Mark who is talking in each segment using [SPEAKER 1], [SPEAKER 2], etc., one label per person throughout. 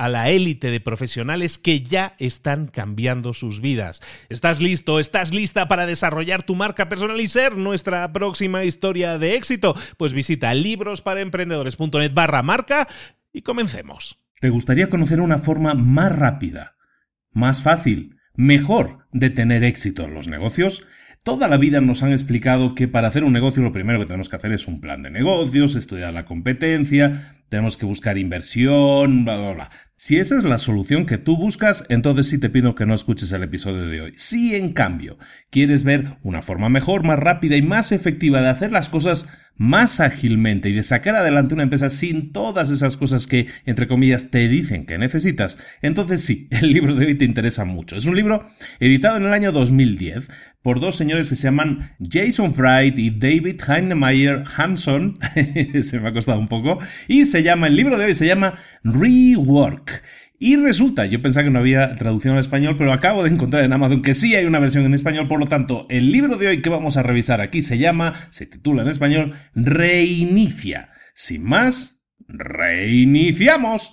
[SPEAKER 1] a la élite de profesionales que ya están cambiando sus vidas. ¿Estás listo? ¿Estás lista para desarrollar tu marca personal y ser nuestra próxima historia de éxito? Pues visita librosparaemprendedores.net barra marca y comencemos.
[SPEAKER 2] ¿Te gustaría conocer una forma más rápida, más fácil, mejor de tener éxito en los negocios? Toda la vida nos han explicado que para hacer un negocio lo primero que tenemos que hacer es un plan de negocios, estudiar la competencia, tenemos que buscar inversión, bla, bla, bla. Si esa es la solución que tú buscas, entonces sí te pido que no escuches el episodio de hoy. Si en cambio quieres ver una forma mejor, más rápida y más efectiva de hacer las cosas más ágilmente y de sacar adelante una empresa sin todas esas cosas que, entre comillas, te dicen que necesitas, entonces sí, el libro de hoy te interesa mucho. Es un libro editado en el año 2010 por dos señores que se llaman Jason Fried y David Heinemeier Hanson, se me ha costado un poco, y se llama, el libro de hoy se llama Rework. Y resulta, yo pensaba que no había traducción al español, pero acabo de encontrar en Amazon que sí hay una versión en español, por lo tanto, el libro de hoy que vamos a revisar aquí se llama, se titula en español, Reinicia. Sin más, reiniciamos.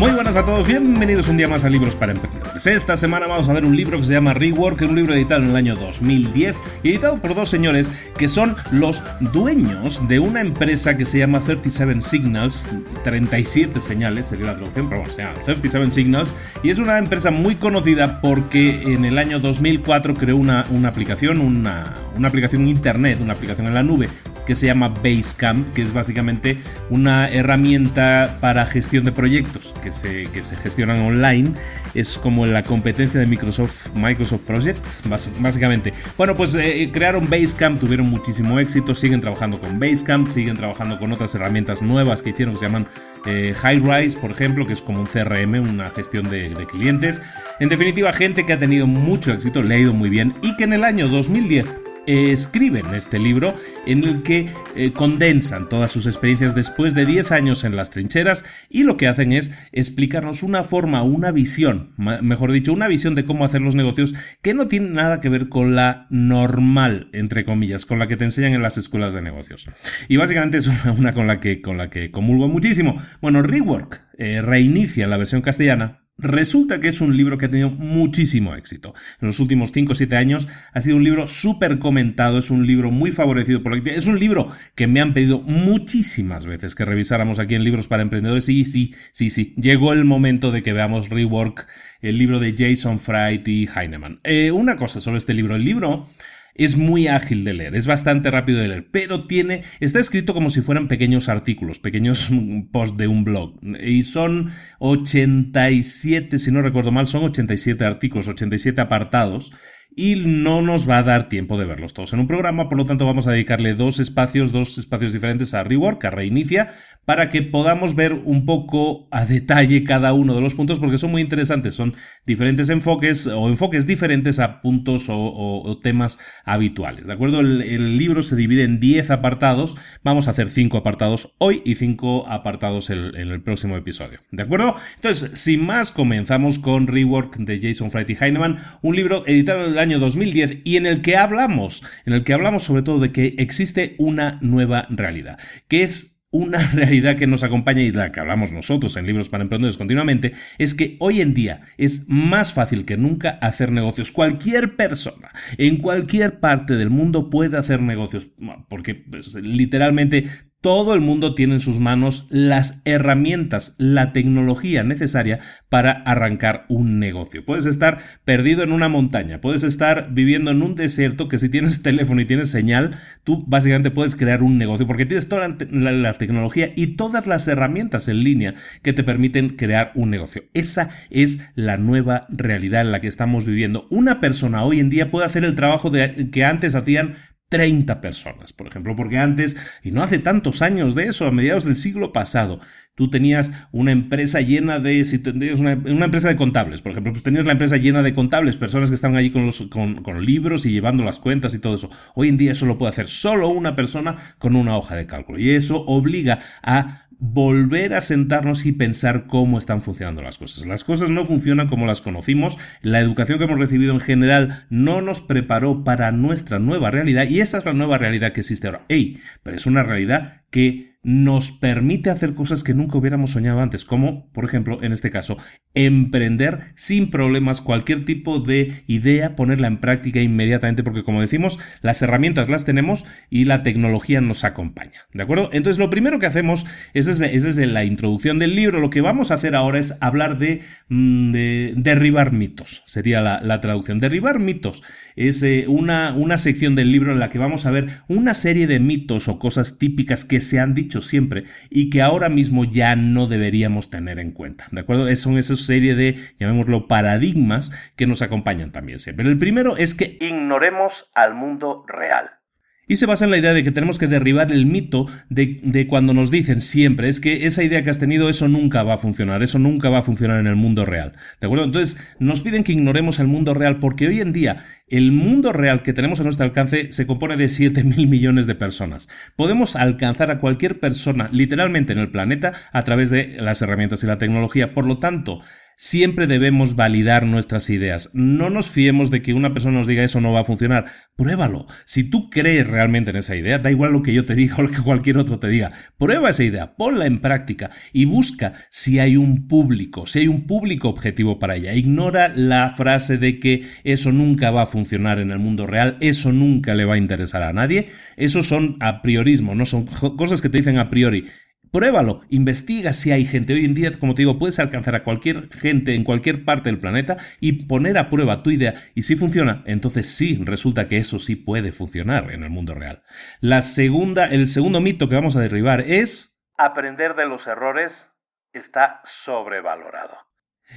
[SPEAKER 2] Muy buenas a todos, bienvenidos un día más a Libros para Emprendedores. Esta semana vamos a ver un libro que se llama Rework, un libro editado en el año 2010 y editado por dos señores que son los dueños de una empresa que se llama 37 Signals, 37 señales sería la traducción, pero bueno, se llama 37 Signals y es una empresa muy conocida porque en el año 2004 creó una, una aplicación, una, una aplicación internet, una aplicación en la nube que se llama Basecamp, que es básicamente una herramienta para gestión de proyectos que se, que se gestionan online. Es como la competencia de Microsoft, Microsoft Project, básicamente. Bueno, pues eh, crearon Basecamp, tuvieron muchísimo éxito, siguen trabajando con Basecamp, siguen trabajando con otras herramientas nuevas que hicieron que se llaman eh, HighRise, por ejemplo, que es como un CRM, una gestión de clientes. En definitiva, gente que ha tenido mucho éxito, le ha ido muy bien y que en el año 2010 escriben este libro en el que eh, condensan todas sus experiencias después de 10 años en las trincheras y lo que hacen es explicarnos una forma, una visión, mejor dicho, una visión de cómo hacer los negocios que no tiene nada que ver con la normal, entre comillas, con la que te enseñan en las escuelas de negocios. Y básicamente es una, con, la que, con la que comulgo muchísimo. Bueno, Rework eh, reinicia la versión castellana Resulta que es un libro que ha tenido muchísimo éxito. En los últimos 5 o 7 años ha sido un libro súper comentado, es un libro muy favorecido por la Es un libro que me han pedido muchísimas veces que revisáramos aquí en Libros para Emprendedores. Sí, sí, sí, sí. Llegó el momento de que veamos Rework, el libro de Jason Fright y Heinemann. Eh, una cosa sobre este libro. El libro es muy ágil de leer, es bastante rápido de leer, pero tiene, está escrito como si fueran pequeños artículos, pequeños posts de un blog. Y son 87, si no recuerdo mal, son 87 artículos, 87 apartados y no nos va a dar tiempo de verlos todos en un programa, por lo tanto vamos a dedicarle dos espacios, dos espacios diferentes a Rework, a Reinicia, para que podamos ver un poco a detalle cada uno de los puntos, porque son muy interesantes, son diferentes enfoques o enfoques diferentes a puntos o, temas habituales, ¿de acuerdo? El, libro se divide en 10 apartados, vamos a hacer 5 apartados hoy y 5 apartados en, el próximo episodio, ¿de acuerdo? Entonces, sin más, comenzamos con Rework de Jason Fright y Heinemann, un libro editado en año 2010 y en el que hablamos, en el que hablamos sobre todo de que existe una nueva realidad, que es una realidad que nos acompaña y de la que hablamos nosotros en Libros para Emprendedores continuamente, es que hoy en día es más fácil que nunca hacer negocios. Cualquier persona en cualquier parte del mundo puede hacer negocios, porque pues, literalmente todo el mundo tiene en sus manos las herramientas, la tecnología necesaria para arrancar un negocio. Puedes estar perdido en una montaña, puedes estar viviendo en un desierto que si tienes teléfono y tienes señal, tú básicamente puedes crear un negocio porque tienes toda la, tecnología y todas las herramientas en línea que te permiten crear un negocio. Esa es la nueva realidad en la que estamos viviendo. Una persona hoy en día puede hacer el trabajo que antes hacían 30 personas, por ejemplo, porque antes, y no hace tantos años de eso, a mediados del siglo pasado, tú tenías una empresa llena de, si tenías una, empresa de contables, por ejemplo, pues tenías la empresa llena de contables, personas que estaban allí con los con, con libros y llevando las cuentas y todo eso. Hoy en día eso lo puede hacer solo una persona con una hoja de cálculo y eso obliga a volver a sentarnos y pensar cómo están funcionando las cosas. Las cosas no funcionan como las conocimos, la educación que hemos recibido en general no nos preparó para nuestra nueva realidad y esa es la nueva realidad que existe ahora. ¡Ey! Pero es una realidad que nos permite hacer cosas que nunca hubiéramos soñado antes, como, por ejemplo, en este caso, emprender sin problemas cualquier tipo de idea, ponerla en práctica inmediatamente, porque como decimos, las herramientas las tenemos y la tecnología nos acompaña, ¿de acuerdo? Entonces, lo primero que hacemos es desde, la introducción del libro, lo que vamos a hacer ahora es hablar de, mm, derribar mitos, sería la, traducción. Derribar mitos es eh, una, una sección del libro en la que vamos a ver una serie de mitos o cosas típicas que se han dicho siempre y que ahora mismo ya no deberíamos tener en cuenta. ¿De acuerdo? Son esa serie de, llamémoslo, paradigmas que nos acompañan también siempre. El primero es que ignoremos al mundo real. Y se basa en la idea de que tenemos que derribar el mito de, de, cuando nos dicen siempre, es que esa idea que has tenido, eso nunca va a funcionar, eso nunca va a funcionar en el mundo real. ¿De acuerdo? Entonces, nos piden que ignoremos el mundo real porque hoy en día el mundo real que tenemos a nuestro alcance se compone de 7 mil millones de personas. Podemos alcanzar a cualquier persona literalmente en el planeta a través de las herramientas y la tecnología. Por lo tanto, Siempre debemos validar nuestras ideas. No nos fiemos de que una persona nos diga eso no va a funcionar. Pruébalo. Si tú crees realmente en esa idea, da igual lo que yo te diga o lo que cualquier otro te diga. Prueba esa idea, ponla en práctica y busca si hay un público, si hay un público objetivo para ella. Ignora la frase de que eso nunca va a funcionar en el mundo real, eso nunca le va a interesar a nadie. Eso son a priorismo, no son cosas que te dicen a priori pruébalo, investiga si hay gente. Hoy en día, como te digo, puedes alcanzar a cualquier gente en cualquier parte del planeta y poner a prueba tu idea. Y si funciona, entonces sí, resulta que eso sí puede funcionar en el mundo real. La segunda, el segundo mito que vamos a derribar es aprender de los errores está sobrevalorado.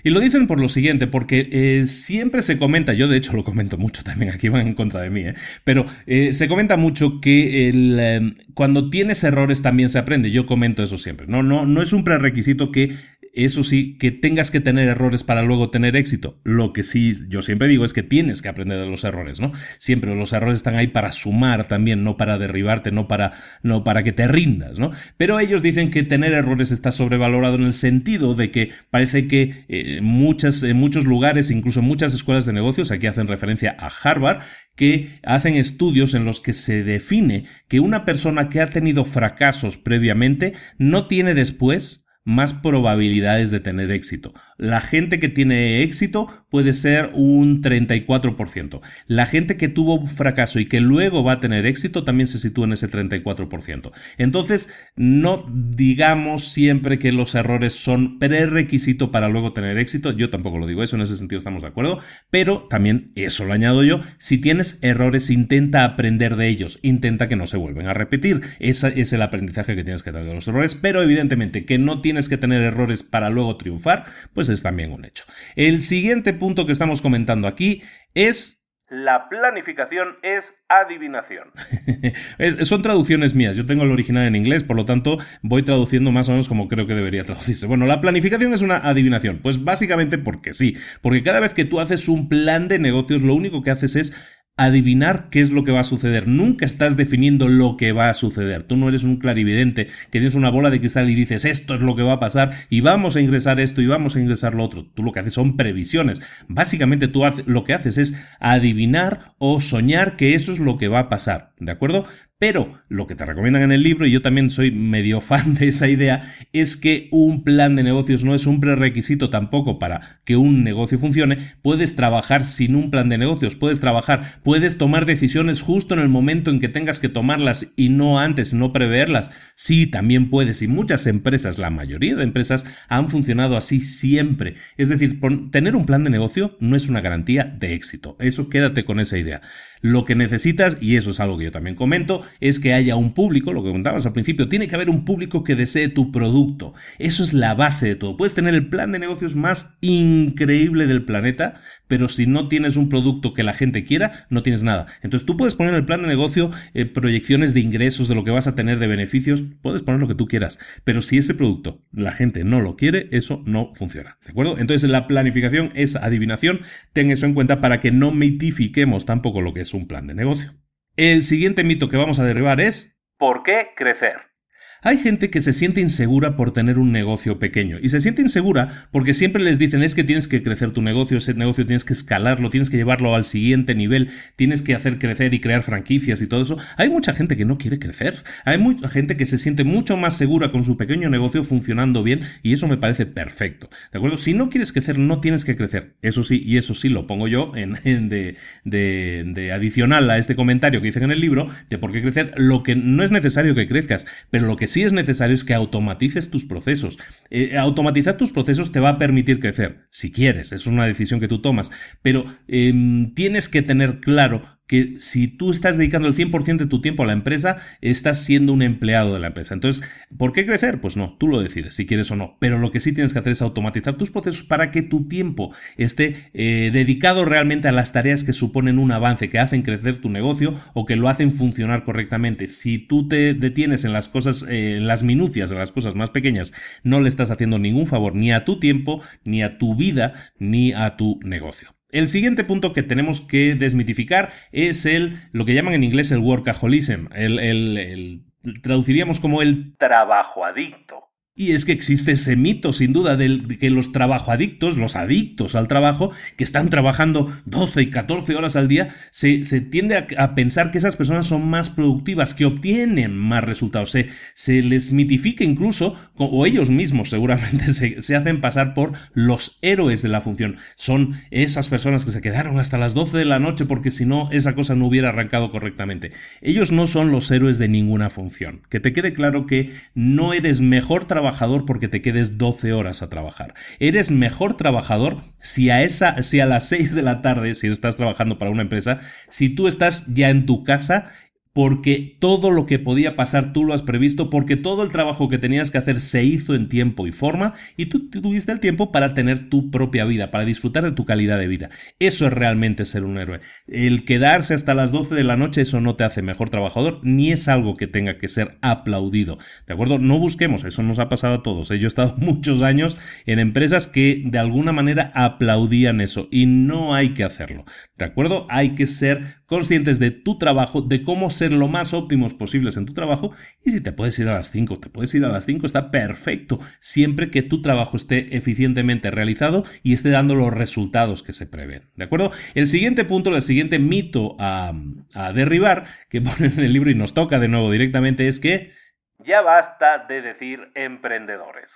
[SPEAKER 2] Y lo dicen por lo siguiente, porque eh, siempre se comenta, yo de hecho lo comento mucho también, aquí van en contra de mí, ¿eh? pero eh, se comenta mucho que el, em, cuando tienes errores también se aprende, yo comento eso siempre, no, no, no es un prerequisito que eso sí, que tengas que tener errores para luego tener éxito. Lo que sí yo siempre digo es que tienes que aprender de los errores, ¿no? Siempre los errores están ahí para sumar también, no para derribarte, no para, no para que te rindas, ¿no? Pero ellos dicen que tener errores está sobrevalorado en el sentido de que parece que eh, muchas, en muchos lugares, incluso en muchas escuelas de negocios, aquí hacen referencia a Harvard, que hacen estudios en los que se define que una persona que ha tenido fracasos previamente no tiene después más probabilidades de tener éxito. La gente que tiene éxito puede ser un 34%. La gente que tuvo fracaso y que luego va a tener éxito también se sitúa en ese 34%. Entonces, no digamos siempre que los errores son prerequisito para luego tener éxito. Yo tampoco lo digo eso, en ese sentido estamos de acuerdo. Pero también, eso lo añado yo, si tienes errores, intenta aprender de ellos. Intenta que no se vuelvan a repetir. Ese es el aprendizaje que tienes que dar de los errores. Pero evidentemente que no tienes que tener errores para luego triunfar, pues es también un hecho. El siguiente punto que estamos comentando aquí es la planificación es adivinación. son traducciones mías. Yo tengo el original en inglés, por lo tanto voy traduciendo más o menos como creo que debería traducirse. Bueno, la planificación es una adivinación. Pues básicamente porque sí. Porque cada vez que tú haces un plan de negocios, lo único que haces es adivinar qué es lo que va a suceder. Nunca estás definiendo lo que va a suceder. Tú no eres un clarividente que tienes una bola de cristal y dices esto es lo que va a pasar y vamos a ingresar esto y vamos a ingresar lo otro. Tú lo que haces son previsiones. Básicamente tú lo que haces es adivinar o soñar que eso es lo que va a pasar. ¿De acuerdo? Pero lo que te recomiendan en el libro, y yo también soy medio fan de esa idea, es que un plan de negocios no es un prerequisito tampoco para que un negocio funcione. Puedes trabajar sin un plan de negocios, puedes trabajar, puedes tomar decisiones justo en el momento en que tengas que tomarlas y no antes, no preverlas. Sí, también puedes. Y muchas empresas, la mayoría de empresas, han funcionado así siempre. Es decir, tener un plan de negocio no es una garantía de éxito. Eso quédate con esa idea. Lo que necesitas, y eso es algo que yo también comento, es que haya un público, lo que contabas al principio, tiene que haber un público que desee tu producto. Eso es la base de todo. Puedes tener el plan de negocios más increíble del planeta, pero si no tienes un producto que la gente quiera, no tienes nada. Entonces tú puedes poner en el plan de negocio eh, proyecciones de ingresos, de lo que vas a tener de beneficios, puedes poner lo que tú quieras, pero si ese producto la gente no lo quiere, eso no funciona. ¿De acuerdo? Entonces la planificación es adivinación, ten eso en cuenta para que no mitifiquemos tampoco lo que es un plan de negocio. El siguiente mito que vamos a derribar es ¿por qué crecer? Hay gente que se siente insegura por tener un negocio pequeño y se siente insegura porque siempre les dicen es que tienes que crecer tu negocio, ese negocio tienes que escalarlo, tienes que llevarlo al siguiente nivel, tienes que hacer crecer y crear franquicias y todo eso. Hay mucha gente que no quiere crecer, hay mucha gente que se siente mucho más segura con su pequeño negocio funcionando bien y eso me parece perfecto. ¿De acuerdo? Si no quieres crecer, no tienes que crecer. Eso sí, y eso sí lo pongo yo en, de, de, de adicional a este comentario que dicen en el libro de por qué crecer, lo que no es necesario que crezcas, pero lo que sí es necesario es que automatices tus procesos. Eh, automatizar tus procesos te va a permitir crecer, si quieres, es una decisión que tú tomas, pero em, tienes que tener claro que si tú estás dedicando el 100% de tu tiempo a la empresa, estás siendo un empleado de la empresa. Entonces, ¿por qué crecer? Pues no, tú lo decides si quieres o no. Pero lo que sí tienes que hacer es automatizar tus procesos para que tu tiempo esté eh, dedicado realmente a las tareas que suponen un avance, que hacen crecer tu negocio o que lo hacen funcionar correctamente. Si tú te detienes en las cosas, eh, en las minucias, en las cosas más pequeñas, no le estás haciendo ningún favor ni a tu tiempo, ni a tu vida, ni a tu negocio. El siguiente punto que tenemos que desmitificar es el, lo que llaman en inglés el workaholism, el, el, traduciríamos como el trabajo adicto. Y es que existe ese mito, sin duda, de que los trabajoadictos, los adictos al trabajo, que están trabajando 12 y 14 horas al día, se, tiende a, pensar que esas personas son más productivas, que obtienen más resultados. Se, les mitifica incluso, o ellos mismos seguramente se, se, hacen pasar por los héroes de la función. Son esas personas que se quedaron hasta las 12 de la noche porque si no, esa cosa no hubiera arrancado correctamente. Ellos no son los héroes de ninguna función. Que te quede claro que no eres mejor trabajador trabajador porque te quedes 12 horas a trabajar. Eres mejor trabajador si a esa, si a las 6 de la tarde, si estás trabajando para una empresa, si tú estás ya en tu casa porque todo lo que podía pasar tú lo has previsto, porque todo el trabajo que tenías que hacer se hizo en tiempo y forma y tú tuviste el tiempo para tener tu propia vida, para disfrutar de tu calidad de vida. Eso es realmente ser un héroe. El quedarse hasta las 12 de la noche, eso no te hace mejor trabajador, ni es algo que tenga que ser aplaudido. ¿De acuerdo? No busquemos, eso nos ha pasado a todos. ¿eh? Yo he estado muchos años en empresas que de alguna manera aplaudían eso y no hay que hacerlo. ¿De acuerdo? Hay que ser conscientes de tu trabajo, de cómo ser lo más óptimos posibles en tu trabajo y si te puedes ir a las 5, te puedes ir a las 5, está perfecto, siempre que tu trabajo esté eficientemente realizado y esté dando los resultados que se prevén. ¿De acuerdo? El siguiente punto, el siguiente mito a, a derribar que pone en el libro y nos toca de nuevo directamente es que ya basta de decir emprendedores.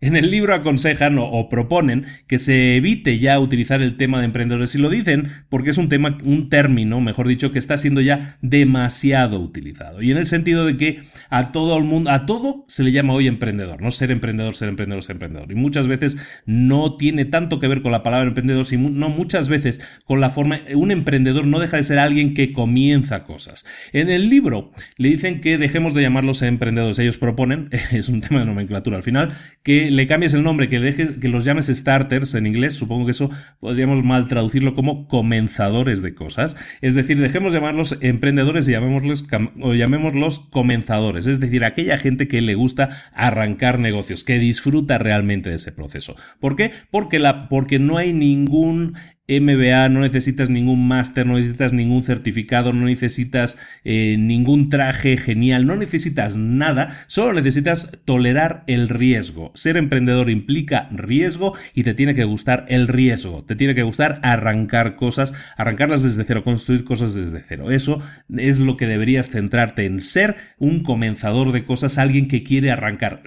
[SPEAKER 2] En el libro aconsejan o, proponen que se evite ya utilizar el tema de emprendedores y lo dicen porque es un tema, un término, mejor dicho, que está siendo ya demasiado utilizado. Y en el sentido de que a todo el mundo, a todo se le llama hoy emprendedor, no ser emprendedor, ser emprendedor, ser emprendedor. Y muchas veces no tiene tanto que ver con la palabra emprendedor, sino muchas veces con la forma, un emprendedor no deja de ser alguien que comienza cosas. En el libro le dicen que dejemos de llamarlos emprendedores. Ellos proponen, es un tema de nomenclatura al final, que le cambies el nombre, que, dejes, que los llames starters en inglés, supongo que eso podríamos mal traducirlo como comenzadores de cosas. Es decir, dejemos llamarlos emprendedores y llamémoslos, o llamémoslos comenzadores. Es decir, aquella gente que le gusta arrancar negocios, que disfruta realmente de ese proceso. ¿Por qué? Porque, la, porque no hay ningún MBA, no necesitas ningún máster, no necesitas ningún certificado, no necesitas eh, ningún traje genial, no necesitas nada, solo necesitas tolerar el riesgo. Ser emprendedor implica riesgo y te tiene que gustar el riesgo, te tiene que gustar arrancar cosas, arrancarlas desde cero, construir cosas desde cero. Eso es lo que deberías centrarte en ser un comenzador de cosas, alguien que quiere arrancar.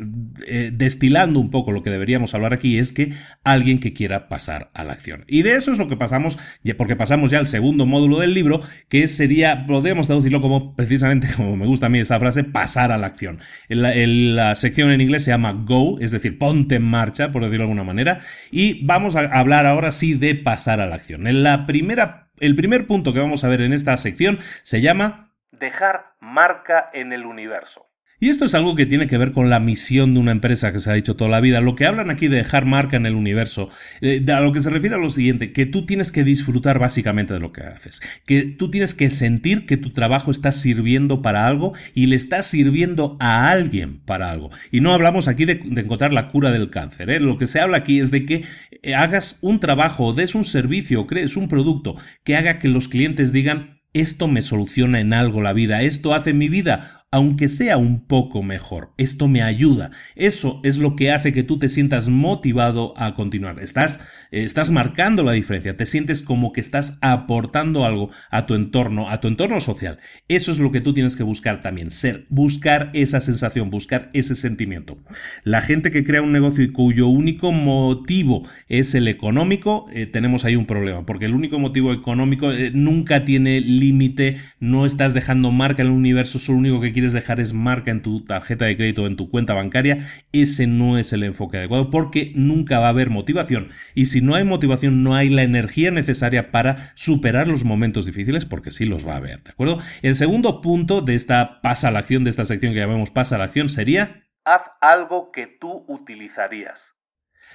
[SPEAKER 2] Eh, destilando un poco lo que deberíamos hablar aquí es que alguien que quiera pasar a la acción. Y de eso es lo que pasamos, porque pasamos ya al segundo módulo del libro, que sería, podemos traducirlo como precisamente, como me gusta a mí esa frase, pasar a la acción. En la, sección en inglés se llama Go, es decir, ponte en marcha, por decirlo de alguna manera, y vamos a hablar ahora sí de pasar a la acción. En la primera, el primer punto que vamos a ver en esta sección se llama dejar marca en el universo. Y esto es algo que tiene que ver con la misión de una empresa que se ha dicho toda la vida. Lo que hablan aquí de dejar marca en el universo, eh, a lo que se refiere a lo siguiente, que tú tienes que disfrutar básicamente de lo que haces, que tú tienes que sentir que tu trabajo está sirviendo para algo y le está sirviendo a alguien para algo. Y no hablamos aquí de, encontrar la cura del cáncer. ¿eh? Lo que se habla aquí es de que eh, hagas un trabajo, des un servicio, crees un producto que haga que los clientes digan esto me soluciona en algo la vida, esto hace mi vida aunque sea un poco mejor. Esto me ayuda. Eso es lo que hace que tú te sientas motivado a continuar. Estás, eh, estás marcando la diferencia. Te sientes como que estás aportando algo a tu entorno, a tu entorno social. Eso es lo que tú tienes que buscar también. Ser, buscar esa sensación, buscar ese sentimiento. La gente que crea un negocio y cuyo único motivo es el económico, eh, tenemos ahí un problema. Porque el único motivo económico eh, nunca tiene límite. No estás dejando marca en el universo. Es lo único que dejar es marca en tu tarjeta de crédito o en tu cuenta bancaria, ese no es el enfoque adecuado porque nunca va a haber motivación. Y si no hay motivación, no hay la energía necesaria para superar los momentos difíciles porque sí los va a haber, ¿de acuerdo? El segundo punto de esta pasa a la acción, de esta sección que llamamos pasa a la acción, sería haz algo que tú utilizarías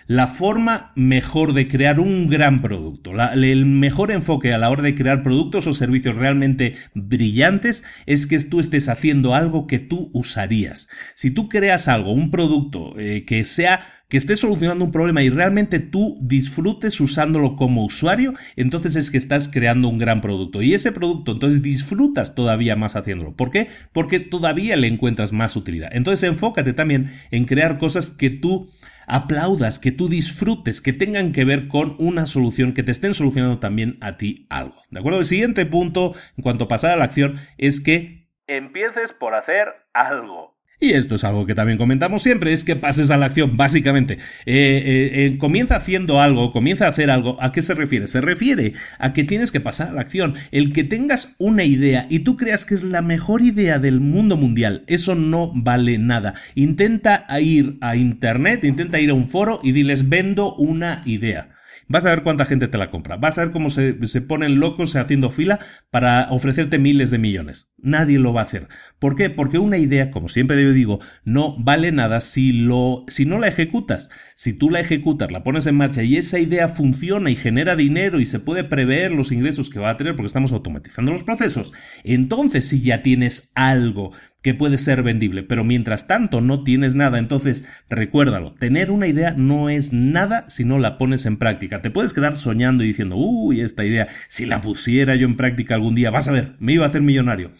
[SPEAKER 2] la forma mejor de crear un gran producto, el mejor enfoque a la hora de crear productos o servicios realmente brillantes es que tú estés haciendo algo que tú usarías. Si tú creas algo, un producto eh, que sea que estés solucionando un problema y realmente tú disfrutes usándolo como usuario, entonces es que estás creando un gran producto. Y ese producto, entonces disfrutas todavía más haciéndolo. ¿Por qué? Porque todavía le encuentras más utilidad. Entonces enfócate también en crear cosas que tú aplaudas, que tú disfrutes, que tengan que ver con una solución, que te estén solucionando también a ti algo. ¿De acuerdo? El siguiente punto, en cuanto a pasar a la acción, es que empieces por hacer algo. Y esto es algo que también comentamos siempre, es que pases a la acción, básicamente. Eh, eh, eh, comienza haciendo algo, comienza a hacer algo. ¿A qué se refiere? Se refiere a que tienes que pasar a la acción. El que tengas una idea y tú creas que es la mejor idea del mundo mundial, eso no vale nada. Intenta ir a internet, intenta ir a un foro y diles, vendo una idea. Vas a ver cuánta gente te la compra. Vas a ver cómo se, se ponen locos haciendo fila para ofrecerte miles de millones. Nadie lo va a hacer. ¿Por qué? Porque una idea, como siempre yo digo, no vale nada si, lo, si no la ejecutas. Si tú la ejecutas, la pones en marcha y esa idea funciona y genera dinero y se puede prever los ingresos que va a tener porque estamos automatizando los procesos, entonces si ya tienes algo que puede ser vendible, pero mientras tanto no tienes nada, entonces recuérdalo, tener una idea no es nada si no la pones en práctica. Te puedes quedar soñando y diciendo, uy, esta idea, si la pusiera yo en práctica algún día, vas a ver, me iba a hacer millonario.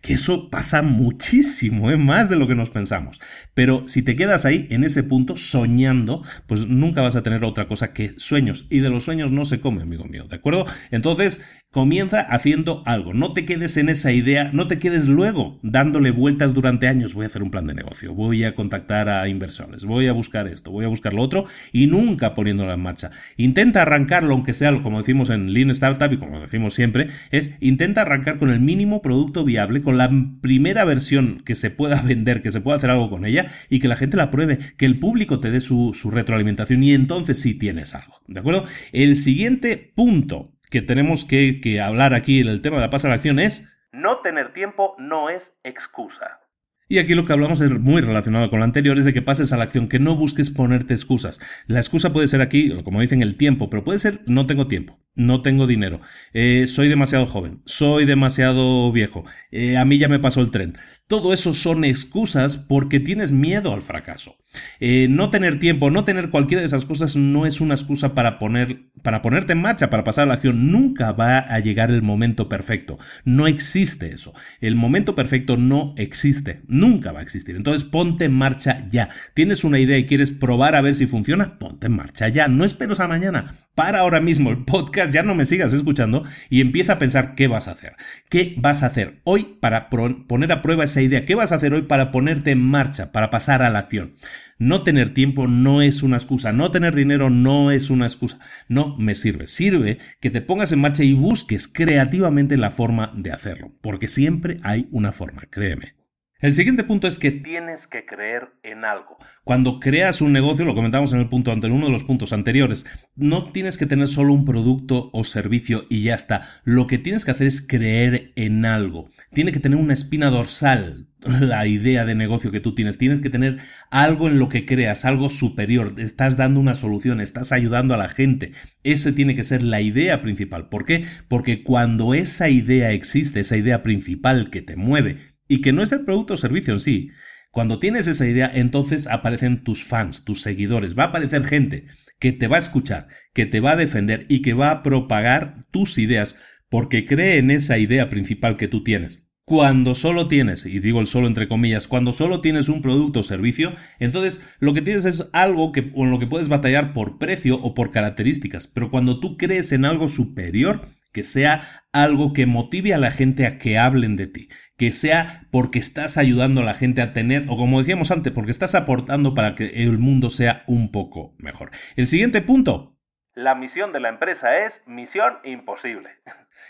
[SPEAKER 2] Que eso pasa muchísimo, ¿eh? más de lo que nos pensamos. Pero si te quedas ahí, en ese punto, soñando, pues nunca vas a tener otra cosa que sueños. Y de los sueños no se come, amigo mío, ¿de acuerdo? Entonces, comienza haciendo algo. No te quedes en esa idea, no te quedes luego dándole vueltas durante años, voy a hacer un plan de negocio, voy a contactar a inversores, voy a buscar esto, voy a buscar lo otro y nunca poniéndolo en marcha. Intenta arrancarlo, aunque sea, como decimos en Lean Startup y como decimos siempre, es intenta arrancar con el mínimo producto viable, con la primera versión que se pueda vender, que se pueda hacer algo con ella y que la gente la pruebe, que el público te dé su, su retroalimentación y entonces sí tienes algo. ¿De acuerdo? El siguiente punto que tenemos que, que hablar aquí en el tema de la pasa a la acción es no tener tiempo no es excusa. Y aquí lo que hablamos es muy relacionado con lo anterior, es de que pases a la acción, que no busques ponerte excusas. La excusa puede ser aquí, como dicen, el tiempo, pero puede ser no tengo tiempo no tengo dinero, eh, soy demasiado joven, soy demasiado viejo, eh, a mí ya me pasó el tren. Todo eso son excusas porque tienes miedo al fracaso. Eh, no tener tiempo, no tener cualquiera de esas cosas no es una excusa para, poner, para ponerte en marcha, para pasar a la acción. Nunca va a llegar el momento perfecto. No existe eso. El momento perfecto no existe. Nunca va a existir. Entonces ponte en marcha ya. Tienes una idea y quieres probar a ver si funciona, ponte en marcha ya. No esperes a mañana. Para ahora mismo el podcast ya no me sigas escuchando y empieza a pensar qué vas a hacer. ¿Qué vas a hacer hoy para poner a prueba esa idea? ¿Qué vas a hacer hoy para ponerte en marcha, para pasar a la acción? No tener tiempo no es una excusa, no tener dinero no es una excusa, no me sirve. Sirve que te pongas en marcha y busques creativamente la forma de hacerlo, porque siempre hay una forma, créeme. El siguiente punto es que tienes que creer en algo. Cuando creas un negocio, lo comentamos en el punto anterior, uno de los puntos anteriores, no tienes que tener solo un producto o servicio y ya está. Lo que tienes que hacer es creer en algo. Tiene que tener una espina dorsal la idea de negocio que tú tienes. Tienes que tener algo en lo que creas, algo superior. Estás dando una solución, estás ayudando a la gente. Ese tiene que ser la idea principal. ¿Por qué? Porque cuando esa idea existe, esa idea principal que te mueve, y que no es el producto o servicio en sí. Cuando tienes esa idea, entonces aparecen tus fans, tus seguidores, va a aparecer gente que te va a escuchar, que te va a defender y que va a propagar tus ideas porque cree en esa idea principal que tú tienes. Cuando solo tienes, y digo el solo entre comillas, cuando solo tienes un producto o servicio, entonces lo que tienes es algo que, con lo que puedes batallar por precio o por características. Pero cuando tú crees en algo superior, que sea algo que motive a la gente a que hablen de ti, que sea porque estás ayudando a la gente a tener, o como decíamos antes, porque estás aportando para que el mundo sea un poco mejor. El siguiente punto. La misión de la empresa es misión imposible.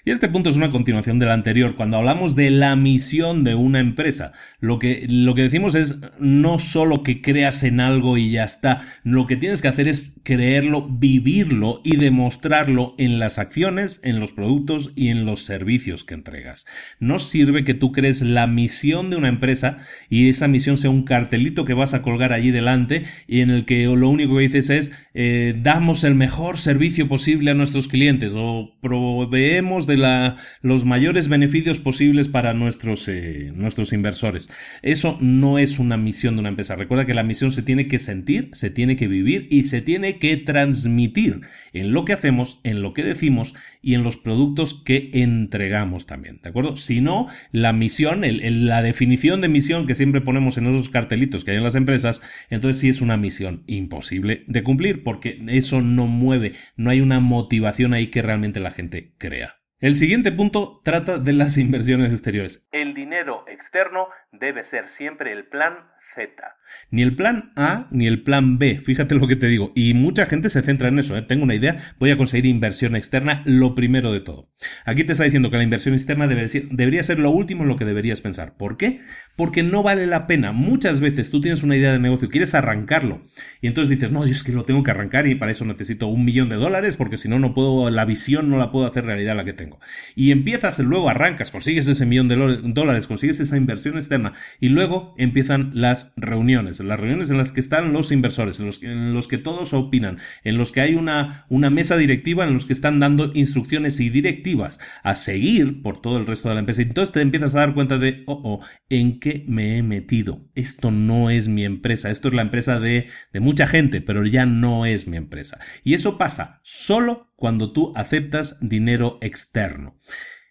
[SPEAKER 2] Y este punto es una continuación del anterior. Cuando hablamos de la misión de una empresa, lo que, lo que decimos es no solo que creas en algo y ya está. Lo que tienes que hacer es creerlo, vivirlo y demostrarlo en las acciones, en los productos y en los servicios que entregas. No sirve que tú crees la misión de una empresa y esa misión sea un cartelito que vas a colgar allí delante y en el que lo único que dices es eh, damos el mejor servicio posible a nuestros clientes o proveemos de los mayores beneficios posibles para nuestros, eh, nuestros inversores. Eso no es una misión de una empresa. Recuerda que la misión se tiene que sentir, se tiene que vivir y se tiene que transmitir en lo que hacemos, en lo que decimos y en los productos que entregamos también. ¿De acuerdo? Si no, la misión, la definición de misión que siempre ponemos en esos cartelitos que hay en las empresas, entonces sí es una misión imposible de cumplir porque eso no mueve, no hay una motivación ahí que realmente la gente crea. El siguiente punto trata de las inversiones exteriores.
[SPEAKER 1] El dinero externo debe ser siempre el plan
[SPEAKER 2] Ni el plan A ni el plan B, fíjate lo que te digo. Y mucha gente se centra en eso. ¿eh? Tengo una idea, voy a conseguir inversión externa, lo primero de todo. Aquí te está diciendo que la inversión externa debería ser, debería ser lo último en lo que deberías pensar. ¿Por qué? Porque no vale la pena. Muchas veces tú tienes una idea de negocio, quieres arrancarlo. Y entonces dices, no, yo es que lo tengo que arrancar y para eso necesito un millón de dólares porque si no, no puedo, la visión no la puedo hacer realidad la que tengo. Y empiezas, luego arrancas, consigues ese millón de dólares, consigues esa inversión externa y luego empiezan las reuniones, las reuniones en las que están los inversores, en los, que todos opinan, en los que hay una, una mesa directiva, en los que están dando instrucciones y directivas a seguir por todo el resto de la empresa. Entonces te empiezas a dar cuenta de, oh, oh, ¿en qué me he metido? Esto no es mi empresa, esto es la empresa de, de mucha gente, pero ya no es mi empresa. Y eso pasa solo cuando tú aceptas dinero externo.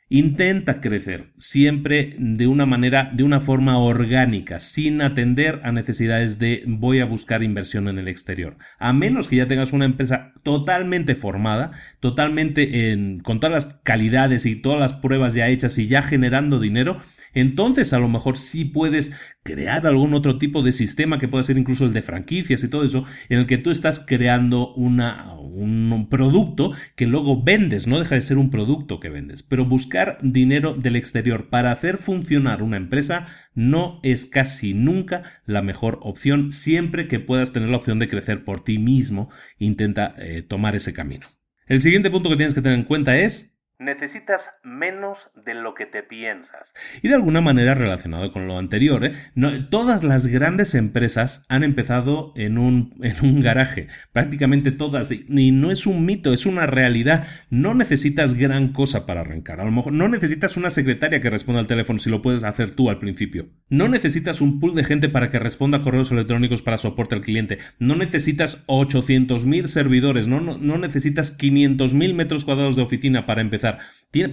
[SPEAKER 2] Intenta crecer siempre de una manera, de una forma orgánica, sin atender a necesidades de voy a buscar inversión en el exterior. A menos que ya tengas una empresa totalmente formada, totalmente en, con todas las calidades y todas las pruebas ya hechas y ya generando dinero, entonces a lo mejor sí puedes crear algún otro tipo de sistema que pueda ser incluso el de franquicias y todo eso, en el que tú estás creando una, un producto que luego vendes, no deja de ser un producto que vendes, pero buscar dinero del exterior para hacer funcionar una empresa no es casi nunca la mejor opción, siempre que puedas tener la opción de crecer por ti mismo, intenta eh, tomar ese camino. El siguiente punto que tienes que tener en cuenta es
[SPEAKER 1] Necesitas menos de lo que te piensas.
[SPEAKER 2] Y de alguna manera relacionado con lo anterior, ¿eh? todas las grandes empresas han empezado en un, en un garaje, prácticamente todas, y no es un mito, es una realidad. No necesitas gran cosa para arrancar. A lo mejor no necesitas una secretaria que responda al teléfono si lo puedes hacer tú al principio. No necesitas un pool de gente para que responda a correos electrónicos para soporte al cliente. No necesitas 800.000 servidores, no, no, no necesitas 500.000 metros cuadrados de oficina para empezar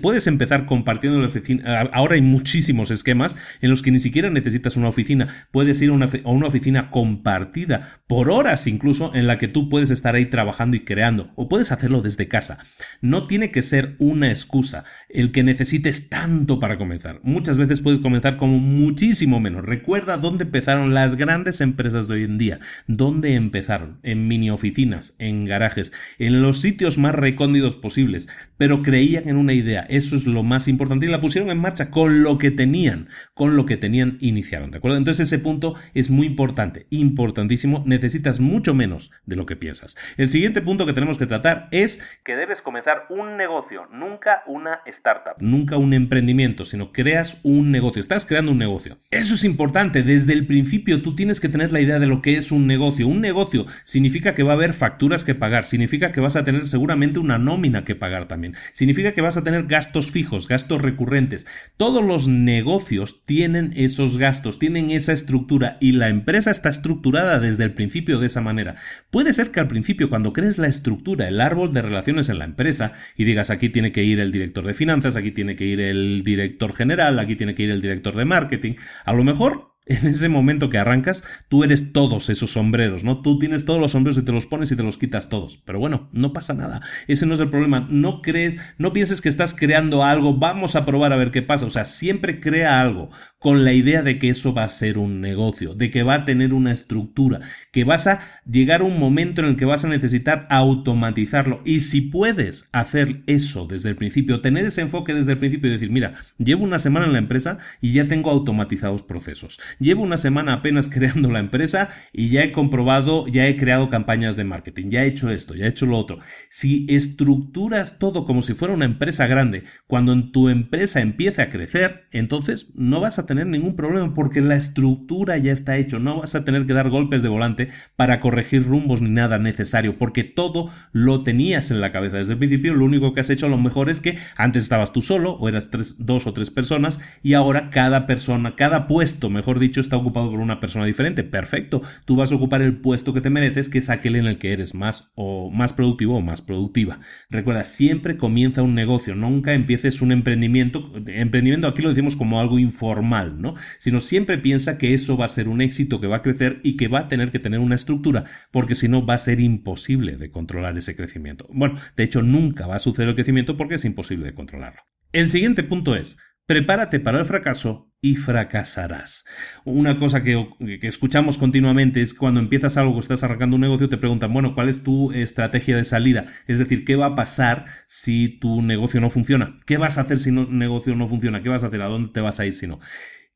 [SPEAKER 2] puedes empezar compartiendo la oficina. Ahora hay muchísimos esquemas en los que ni siquiera necesitas una oficina. Puedes ir a una, a una oficina compartida por horas incluso en la que tú puedes estar ahí trabajando y creando. O puedes hacerlo desde casa. No tiene que ser una excusa el que necesites tanto para comenzar. Muchas veces puedes comenzar con muchísimo menos. Recuerda dónde empezaron las grandes empresas de hoy en día. ¿Dónde empezaron? En mini oficinas, en garajes, en los sitios más recóndidos posibles. Pero en una idea, eso es lo más importante, y la pusieron en marcha con lo que tenían, con lo que tenían iniciaron, ¿de acuerdo? Entonces ese punto es muy importante, importantísimo, necesitas mucho menos de lo que piensas. El siguiente punto que tenemos que tratar es
[SPEAKER 1] que debes comenzar un negocio, nunca una startup.
[SPEAKER 2] Nunca un emprendimiento, sino creas un negocio, estás creando un negocio. Eso es importante, desde el principio tú tienes que tener la idea de lo que es un negocio. Un negocio significa que va a haber facturas que pagar, significa que vas a tener seguramente una nómina que pagar también, significa que vas a tener gastos fijos, gastos recurrentes. Todos los negocios tienen esos gastos, tienen esa estructura y la empresa está estructurada desde el principio de esa manera. Puede ser que al principio cuando crees la estructura, el árbol de relaciones en la empresa y digas aquí tiene que ir el director de finanzas, aquí tiene que ir el director general, aquí tiene que ir el director de marketing, a lo mejor en ese momento que arrancas, tú eres todos esos sombreros, ¿no? Tú tienes todos los sombreros y te los pones y te los quitas todos. Pero bueno, no pasa nada. Ese no es el problema. No crees, no pienses que estás creando algo, vamos a probar a ver qué pasa. O sea, siempre crea algo con la idea de que eso va a ser un negocio, de que va a tener una estructura, que vas a llegar a un momento en el que vas a necesitar automatizarlo. Y si puedes hacer eso desde el principio, tener ese enfoque desde el principio y decir, mira, llevo una semana en la empresa y ya tengo automatizados procesos Llevo una semana apenas creando la empresa y ya he comprobado, ya he creado campañas de marketing, ya he hecho esto, ya he hecho lo otro. Si estructuras todo como si fuera una empresa grande, cuando tu empresa empiece a crecer, entonces no vas a tener ningún problema porque la estructura ya está hecho, no vas a tener que dar golpes de volante para corregir rumbos ni nada necesario, porque todo lo tenías en la cabeza desde el principio, lo único que has hecho a lo mejor es que antes estabas tú solo o eras dos o tres personas y ahora cada persona, cada puesto, mejor dicho, está ocupado por una persona diferente. Perfecto, tú vas a ocupar el puesto que te mereces, que es aquel en el que eres más o más productivo o más productiva. Recuerda, siempre comienza un negocio, nunca empieces un emprendimiento. Emprendimiento aquí lo decimos como algo informal, ¿no? Sino siempre piensa que eso va a ser un éxito, que va a crecer y que va a tener que tener una estructura, porque si no va a ser imposible de controlar ese crecimiento. Bueno, de hecho nunca va a suceder el crecimiento porque es imposible de controlarlo. El siguiente punto es, prepárate para el fracaso y fracasarás. Una cosa que, escuchamos continuamente es cuando empiezas algo, estás arrancando un negocio, te preguntan, bueno, ¿cuál es tu estrategia de salida? Es decir, ¿qué va a pasar si tu negocio no funciona? ¿Qué vas a hacer si un negocio no funciona? ¿Qué vas a hacer? ¿A dónde te vas a ir si no?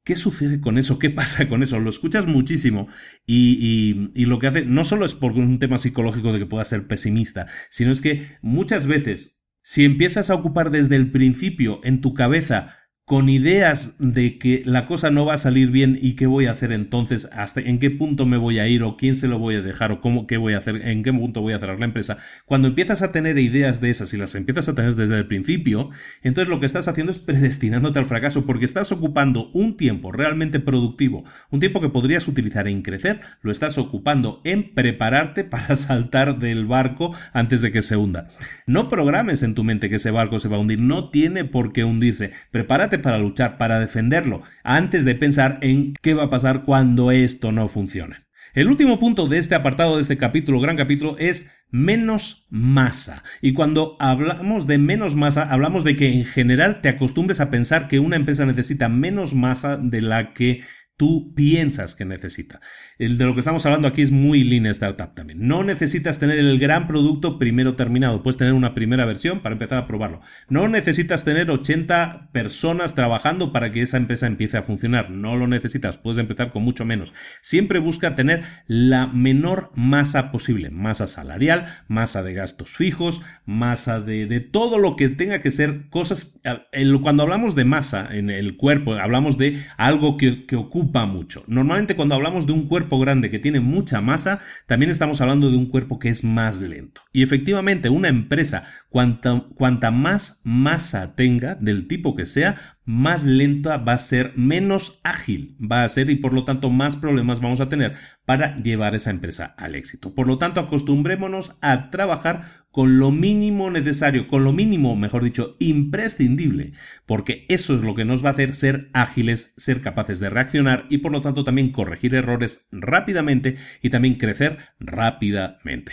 [SPEAKER 2] ¿Qué sucede con eso? ¿Qué pasa con eso? Lo escuchas muchísimo y, y, lo que hace no solo es por un tema psicológico de que pueda ser pesimista, sino es que muchas veces si empiezas a ocupar desde el principio en tu cabeza con ideas de que la cosa no va a salir bien y qué voy a hacer entonces, hasta en qué punto me voy a ir o quién se lo voy a dejar o cómo qué voy a hacer, en qué punto voy a cerrar la empresa. Cuando empiezas a tener ideas de esas y las empiezas a tener desde el principio, entonces lo que estás haciendo es predestinándote al fracaso porque estás ocupando un tiempo realmente productivo, un tiempo que podrías utilizar en crecer, lo estás ocupando en prepararte para saltar del barco antes de que se hunda. No programes en tu mente que ese barco se va a hundir, no tiene por qué hundirse. Prepárate para luchar, para defenderlo, antes de pensar en qué va a pasar cuando esto no funcione. El último punto de este apartado, de este capítulo, gran capítulo, es menos masa. Y cuando hablamos de menos masa, hablamos de que en general te acostumbres a pensar que una empresa necesita menos masa de la que tú piensas que necesita. El de lo que estamos hablando aquí es muy lean startup también. No necesitas tener el gran producto primero terminado. Puedes tener una primera versión para empezar a probarlo. No necesitas tener 80 personas trabajando para que esa empresa empiece a funcionar. No lo necesitas. Puedes empezar con mucho menos. Siempre busca tener la menor masa posible. Masa salarial, masa de gastos fijos, masa de, todo lo que tenga que ser cosas. Cuando hablamos de masa en el cuerpo, hablamos de algo que, que ocupa mucho. Normalmente cuando hablamos de un cuerpo grande que tiene mucha masa, también estamos hablando de un cuerpo que es más lento. Y efectivamente, una empresa, cuanta, cuanta más masa tenga, del tipo que sea, más lenta va a ser, menos ágil va a ser y por lo tanto más problemas vamos a tener para llevar esa empresa al éxito. Por lo tanto, acostumbrémonos a trabajar con lo mínimo necesario, con lo mínimo, mejor dicho, imprescindible, porque eso es lo que nos va a hacer ser ágiles, ser capaces de reaccionar y por lo tanto también corregir errores rápidamente y también crecer rápidamente.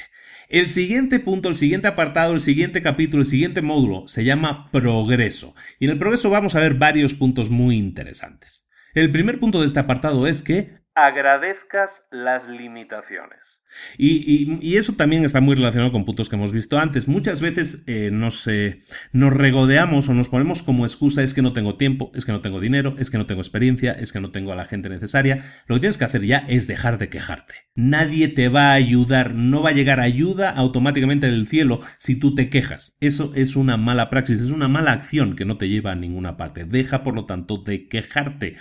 [SPEAKER 2] El siguiente punto, el siguiente apartado, el siguiente capítulo, el siguiente módulo se llama progreso. Y en el progreso vamos a ver varios puntos muy interesantes. El primer punto de este apartado es que agradezcas las limitaciones. Y, eso también está muy relacionado con puntos que hemos visto antes. Muchas veces eh, nos, nos regodeamos o nos ponemos como excusa es que no tengo tiempo, es que no tengo dinero, es que no tengo experiencia, es que no tengo a la gente necesaria. Lo que tienes que hacer ya es dejar de quejarte. Nadie te va a ayudar, no va a llegar ayuda automáticamente del cielo si tú te quejas. Eso es una mala praxis, es una mala acción que no te lleva a ninguna parte. Deja, por lo tanto, de quejarte.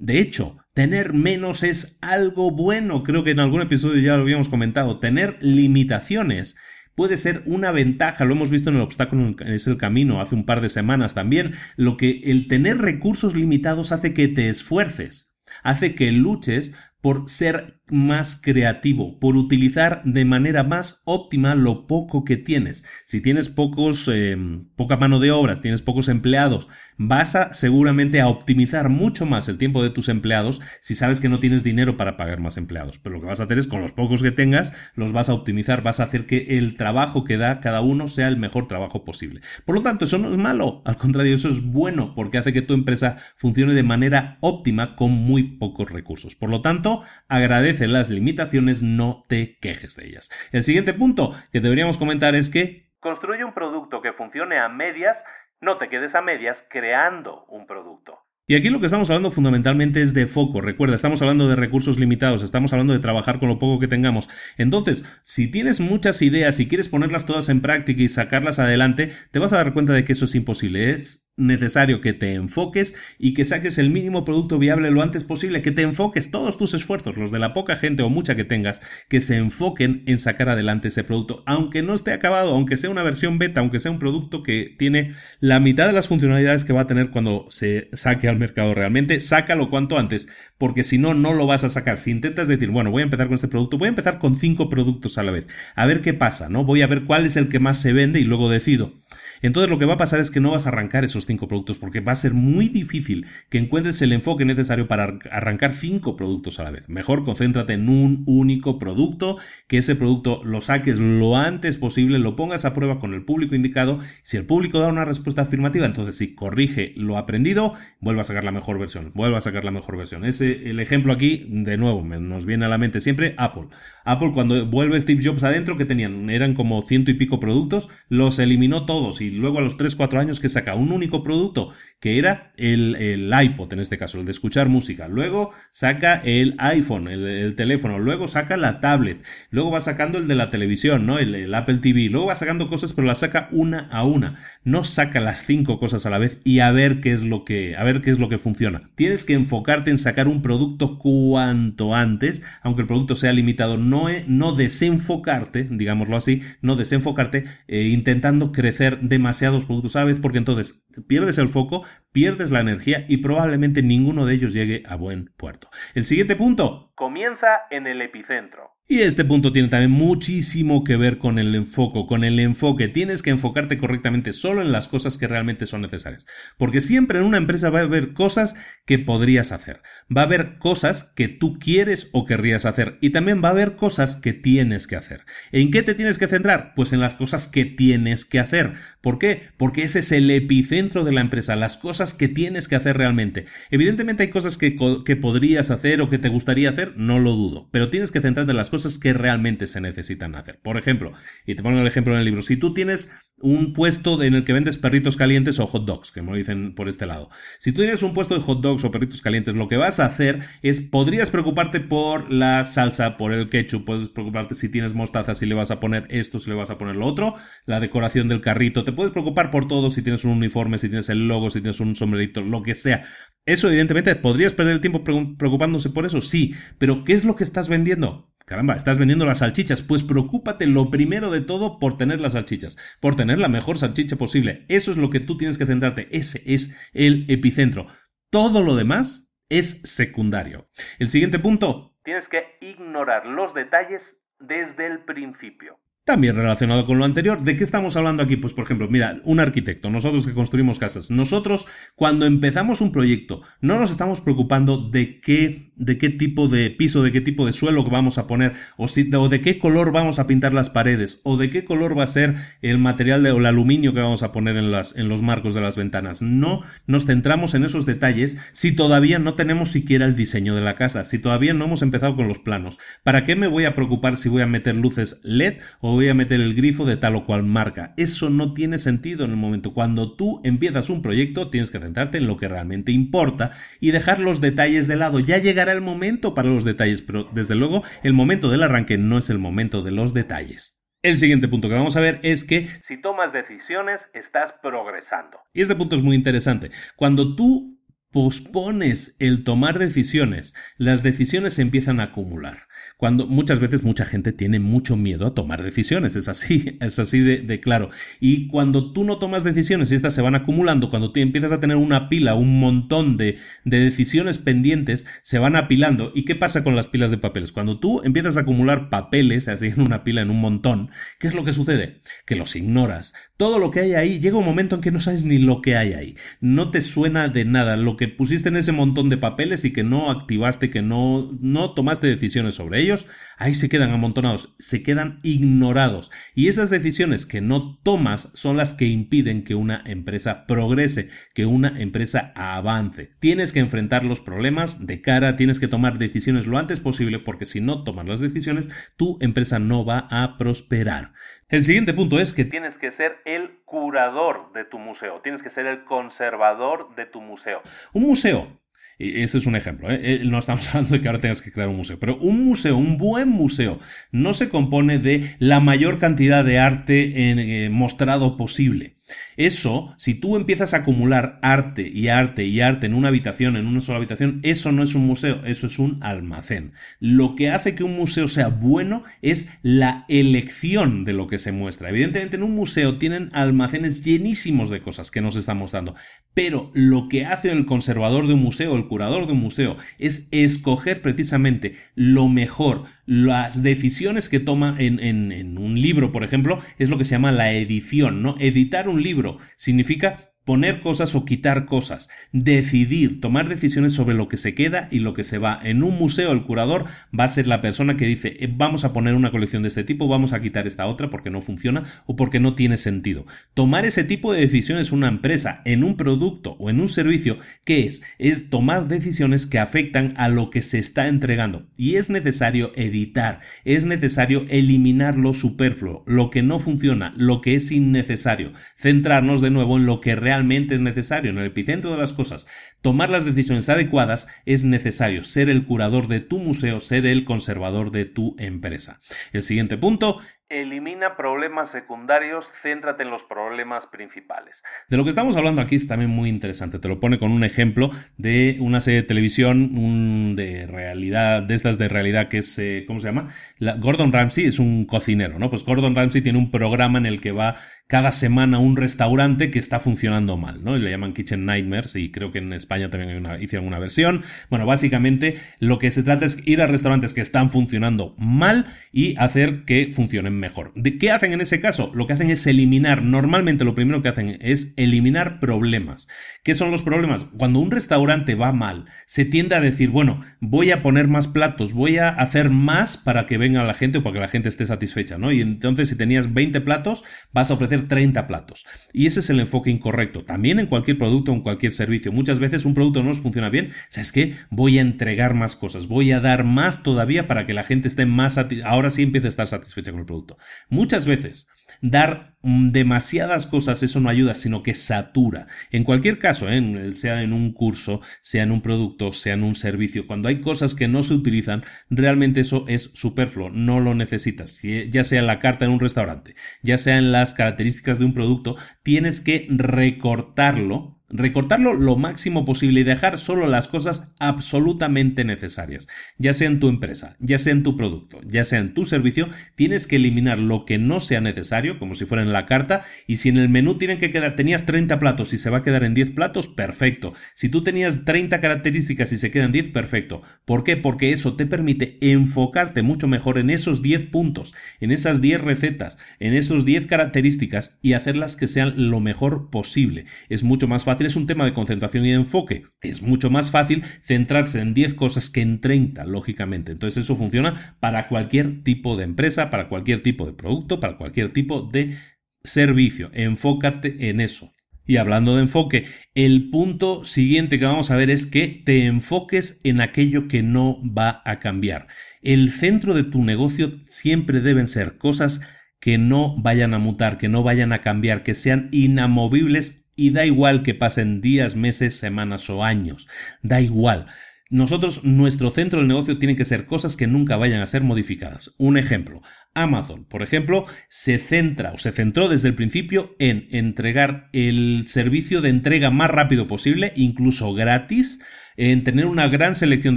[SPEAKER 2] De hecho, tener menos es algo bueno. Creo que en algún episodio ya lo habíamos comentado. Tener limitaciones puede ser una ventaja. Lo hemos visto en el obstáculo es el camino hace un par de semanas también. Lo que el tener recursos limitados hace que te esfuerces. Hace que luches por ser más creativo, por utilizar de manera más óptima lo poco que tienes. Si tienes pocos, em, poca mano de obras, tienes pocos empleados, vas a seguramente a optimizar mucho más el tiempo de tus empleados si sabes que no tienes dinero para pagar más empleados. Pero lo que vas a hacer es con los pocos que tengas, los vas a optimizar, vas a hacer que el trabajo que da cada uno sea el mejor trabajo posible. Por lo tanto, eso no es malo, al contrario, eso es bueno porque hace que tu empresa funcione de manera óptima con muy pocos recursos. Por lo tanto, agradece las limitaciones, no te quejes de ellas. El siguiente punto que deberíamos comentar es que construye un producto que funcione a medias, no te quedes a medias creando un producto. Y aquí lo que estamos hablando fundamentalmente es de foco. Recuerda, estamos hablando de recursos limitados, estamos hablando de trabajar con lo poco que tengamos. Entonces, si tienes muchas ideas y quieres ponerlas todas en práctica y sacarlas adelante, te vas a dar cuenta de que eso es imposible. Es necesario que te enfoques y que saques el mínimo producto viable lo antes posible, que te enfoques todos tus esfuerzos, los de la poca gente o mucha que tengas, que se enfoquen en sacar adelante ese producto, aunque no esté acabado, aunque sea una versión beta, aunque sea un producto que tiene la mitad de las funcionalidades que va a tener cuando se saque al mercado realmente, sácalo cuanto antes, porque si no, no lo vas a sacar. Si intentas decir, bueno, voy a empezar con este producto, voy a empezar con cinco productos a la vez, a ver qué pasa, ¿no? Voy a ver cuál es el que más se vende y luego decido. Entonces lo que va a pasar es que no vas a arrancar esos cinco productos porque va a ser muy difícil que encuentres el enfoque necesario para arrancar cinco productos a la vez. Mejor concéntrate en un único producto, que ese producto lo saques lo antes posible, lo pongas a prueba con el público indicado. Si el público da una respuesta afirmativa, entonces si corrige lo aprendido, vuelva a sacar la mejor versión, vuelva a sacar la mejor versión. Ese, el ejemplo aquí, de nuevo, nos viene a la mente siempre Apple. Apple cuando vuelve Steve Jobs adentro, que tenían, eran como ciento y pico productos, los eliminó todos y luego a los 3-4 años que saca un único producto, que era el, el, iPod en este caso, el de escuchar música. Luego saca el iPhone, el, teléfono. Luego saca la tablet. Luego va sacando el de la televisión, ¿no? El, Apple TV. Luego va sacando cosas, pero las saca una a una. No saca las cinco cosas a la vez y a ver qué es lo que, a ver qué es lo que funciona. Tienes que enfocarte en sacar un producto cuanto antes, aunque el producto sea limitado. No, no desenfocarte, digámoslo así, no desenfocarte eh, intentando crecer de demasiados productos a la vez porque entonces pierdes el foco, pierdes la energía y probablemente ninguno de ellos llegue a buen puerto. El siguiente punto comienza en el epicentro. Y este punto tiene también muchísimo que ver con el enfoque, con el enfoque. Tienes que enfocarte correctamente solo en las cosas que realmente son necesarias. Porque siempre en una empresa va a haber cosas que podrías hacer. Va a haber cosas que tú quieres o querrías hacer. Y también va a haber cosas que tienes que hacer. ¿En qué te tienes que centrar? Pues en las cosas que tienes que hacer. ¿Por qué? Porque ese es el epicentro de la empresa. Las cosas que tienes que hacer realmente. Evidentemente hay cosas que, que podrías hacer o que te gustaría hacer, no lo dudo. Pero tienes que centrarte en las cosas cosas que realmente se necesitan hacer. Por ejemplo, y te pongo el ejemplo en el libro, si tú tienes un puesto en el que vendes perritos calientes o hot dogs, que me lo dicen por este lado. Si tú tienes un puesto de hot dogs o perritos calientes, lo que vas a hacer es, podrías preocuparte por la salsa, por el ketchup, puedes preocuparte si tienes mostaza, si le vas a poner esto, si le vas a poner lo otro, la decoración del carrito, te puedes preocupar por todo, si tienes un uniforme, si tienes el logo, si tienes un sombrerito, lo que sea. Eso evidentemente, ¿podrías perder el tiempo preocupándose por eso? Sí, pero ¿qué es lo que estás vendiendo? Caramba, estás vendiendo las salchichas, pues preocúpate lo primero de todo por tener las salchichas, por tener la mejor salchicha posible. Eso es lo que tú tienes que centrarte, ese es el epicentro. Todo lo demás es secundario. El siguiente punto, tienes que ignorar los detalles desde el principio. También relacionado con lo anterior, ¿de qué estamos hablando aquí? Pues por ejemplo, mira, un arquitecto, nosotros que construimos casas, nosotros cuando empezamos un proyecto no nos estamos preocupando de qué, de qué tipo de piso, de qué tipo de suelo vamos a poner, o, si, o de qué color vamos a pintar las paredes, o de qué color va a ser el material de, o el aluminio que vamos a poner en, en los marcos de las ventanas. No nos centramos en esos detalles si todavía no tenemos siquiera el diseño de la casa, si todavía no hemos empezado con los planos. ¿Para qué me voy a preocupar si voy a meter luces LED o voy a meter el grifo de tal o cual marca. Eso no tiene sentido en el momento. Cuando tú empiezas un proyecto, tienes que centrarte en lo que realmente importa y dejar los detalles de lado. Ya llegará el momento para los detalles, pero desde luego el momento del arranque no es el momento de los detalles. El siguiente punto que vamos a ver es que si tomas decisiones estás progresando. Y este punto es muy interesante. Cuando tú pospones el tomar decisiones, las decisiones se empiezan a acumular. Cuando muchas veces mucha gente tiene mucho miedo a tomar decisiones, es así, es así de, claro. Y cuando tú no tomas decisiones y estas se van acumulando, cuando tú empiezas a tener una pila, un montón de, de decisiones pendientes, se van apilando. ¿Y qué pasa con las pilas de papeles? Cuando tú empiezas a acumular papeles, así en una pila, en un montón, ¿qué es lo que sucede? Que los ignoras. Todo lo que hay ahí, llega un momento en que no sabes ni lo que hay ahí. No te suena de nada. Lo que pusiste en ese montón de papeles y que no activaste, que no, no tomaste decisiones sobre ellos, ahí se quedan amontonados, se quedan ignorados. Y esas decisiones que no tomas son las que impiden que una empresa progrese, que una empresa avance. Tienes que enfrentar los problemas de cara, tienes que tomar decisiones lo antes posible porque si no tomas las decisiones, tu empresa no va a prosperar. El siguiente punto es que tienes que ser el curador de tu museo, tienes que ser el conservador de tu museo. Un museo ese es un ejemplo. ¿eh? ¿eh? No estamos hablando de que ahora tengas que crear un museo, pero un museo, un buen museo, no se compone de la mayor cantidad de arte en, eh, mostrado posible. Eso, si tú empiezas a acumular arte y arte y arte en una habitación, en una sola habitación, eso no es un museo, eso es un almacén. Lo que hace que un museo sea bueno es la elección de lo que se muestra. Evidentemente en un museo tienen almacenes llenísimos de cosas que nos están mostrando, pero lo que hace el conservador de un museo, el curador de un museo, es escoger precisamente lo mejor, las decisiones que toma en, en un libro, por ejemplo, es lo que se llama la edición, ¿no? Editar un un libro significa poner cosas o quitar cosas, decidir, tomar decisiones sobre lo que se queda y lo que se va. En un museo el curador va a ser la persona que dice eh, vamos a poner una colección de este tipo, vamos a quitar esta otra porque no funciona o porque no tiene sentido. Tomar ese tipo de decisiones una empresa en un producto o en un servicio, ¿qué es? Es tomar decisiones que afectan a lo que se está entregando y es necesario editar, es necesario eliminar lo superfluo, lo que no funciona, lo que es innecesario, centrarnos de nuevo en lo que realmente realmente es necesario, en el epicentro de las cosas, tomar las decisiones adecuadas, es necesario ser el curador de tu museo, ser el conservador de tu empresa. El siguiente punto Elimina problemas secundarios, céntrate en los problemas principales. De lo que estamos hablando aquí es también muy interesante. Te lo pone con un ejemplo de una serie de televisión de realidad, de estas de realidad que es, eh, ¿cómo se llama? Gordon Ramsay es un cocinero, ¿no? Pues Gordon Ramsay tiene un programa en el que va cada semana un restaurante que está funcionando mal, ¿no? le llaman Kitchen Nightmares y creo que en España también hicieron una versión. Bueno, básicamente lo que se trata es ir a restaurantes que están funcionando mal y hacer que funcionen mejor. ¿De qué hacen en ese caso? Lo que hacen es eliminar, normalmente lo primero que hacen es eliminar problemas. ¿Qué son los problemas? Cuando un restaurante va mal, se tiende a decir, bueno, voy a poner más platos, voy a hacer más para que venga la gente o para que la gente esté satisfecha, ¿no? Y entonces si tenías 20 platos, vas a ofrecer 30 platos. Y ese es el enfoque incorrecto. También en cualquier producto o en cualquier servicio. Muchas veces un producto no nos funciona bien. ¿Sabes qué? Voy a entregar más cosas, voy a dar más todavía para que la gente esté más, ahora sí empiece a estar satisfecha con el producto. Muchas veces dar mm, demasiadas cosas eso no ayuda, sino que satura. En cualquier caso, ¿eh? sea en un curso, sea en un producto, sea en un servicio, cuando hay cosas que no se utilizan, realmente eso es superfluo, no lo necesitas. Ya sea en la carta en un restaurante, ya sea en las características de un producto, tienes que recortarlo Recortarlo lo máximo posible y dejar solo las cosas absolutamente necesarias. Ya sea en tu empresa, ya sea en tu producto, ya sea en tu servicio, tienes que eliminar lo que no sea necesario, como si fuera en la carta, y si en el menú tienen que quedar, tenías 30 platos y se va a quedar en 10 platos, perfecto. Si tú tenías 30 características y se quedan 10, perfecto. ¿Por qué? Porque eso te permite enfocarte mucho mejor en esos 10 puntos, en esas 10 recetas, en esos 10 características y hacerlas que sean lo mejor posible. Es mucho más fácil es un tema de concentración y de enfoque. Es mucho más fácil centrarse en 10 cosas que en 30, lógicamente. Entonces eso funciona para cualquier tipo de empresa, para cualquier tipo de producto, para cualquier tipo de servicio. Enfócate en eso. Y hablando de enfoque, el punto siguiente que vamos a ver es que te enfoques en aquello que no va a cambiar. El centro de tu negocio siempre deben ser cosas que no vayan a mutar, que no vayan a cambiar, que sean inamovibles y da igual que pasen días, meses, semanas o años. Da igual. Nosotros, nuestro centro del negocio tiene que ser cosas que nunca vayan a ser modificadas. Un ejemplo, Amazon, por ejemplo, se centra o se centró desde el principio en entregar el servicio de entrega más rápido posible, incluso gratis, en tener una gran selección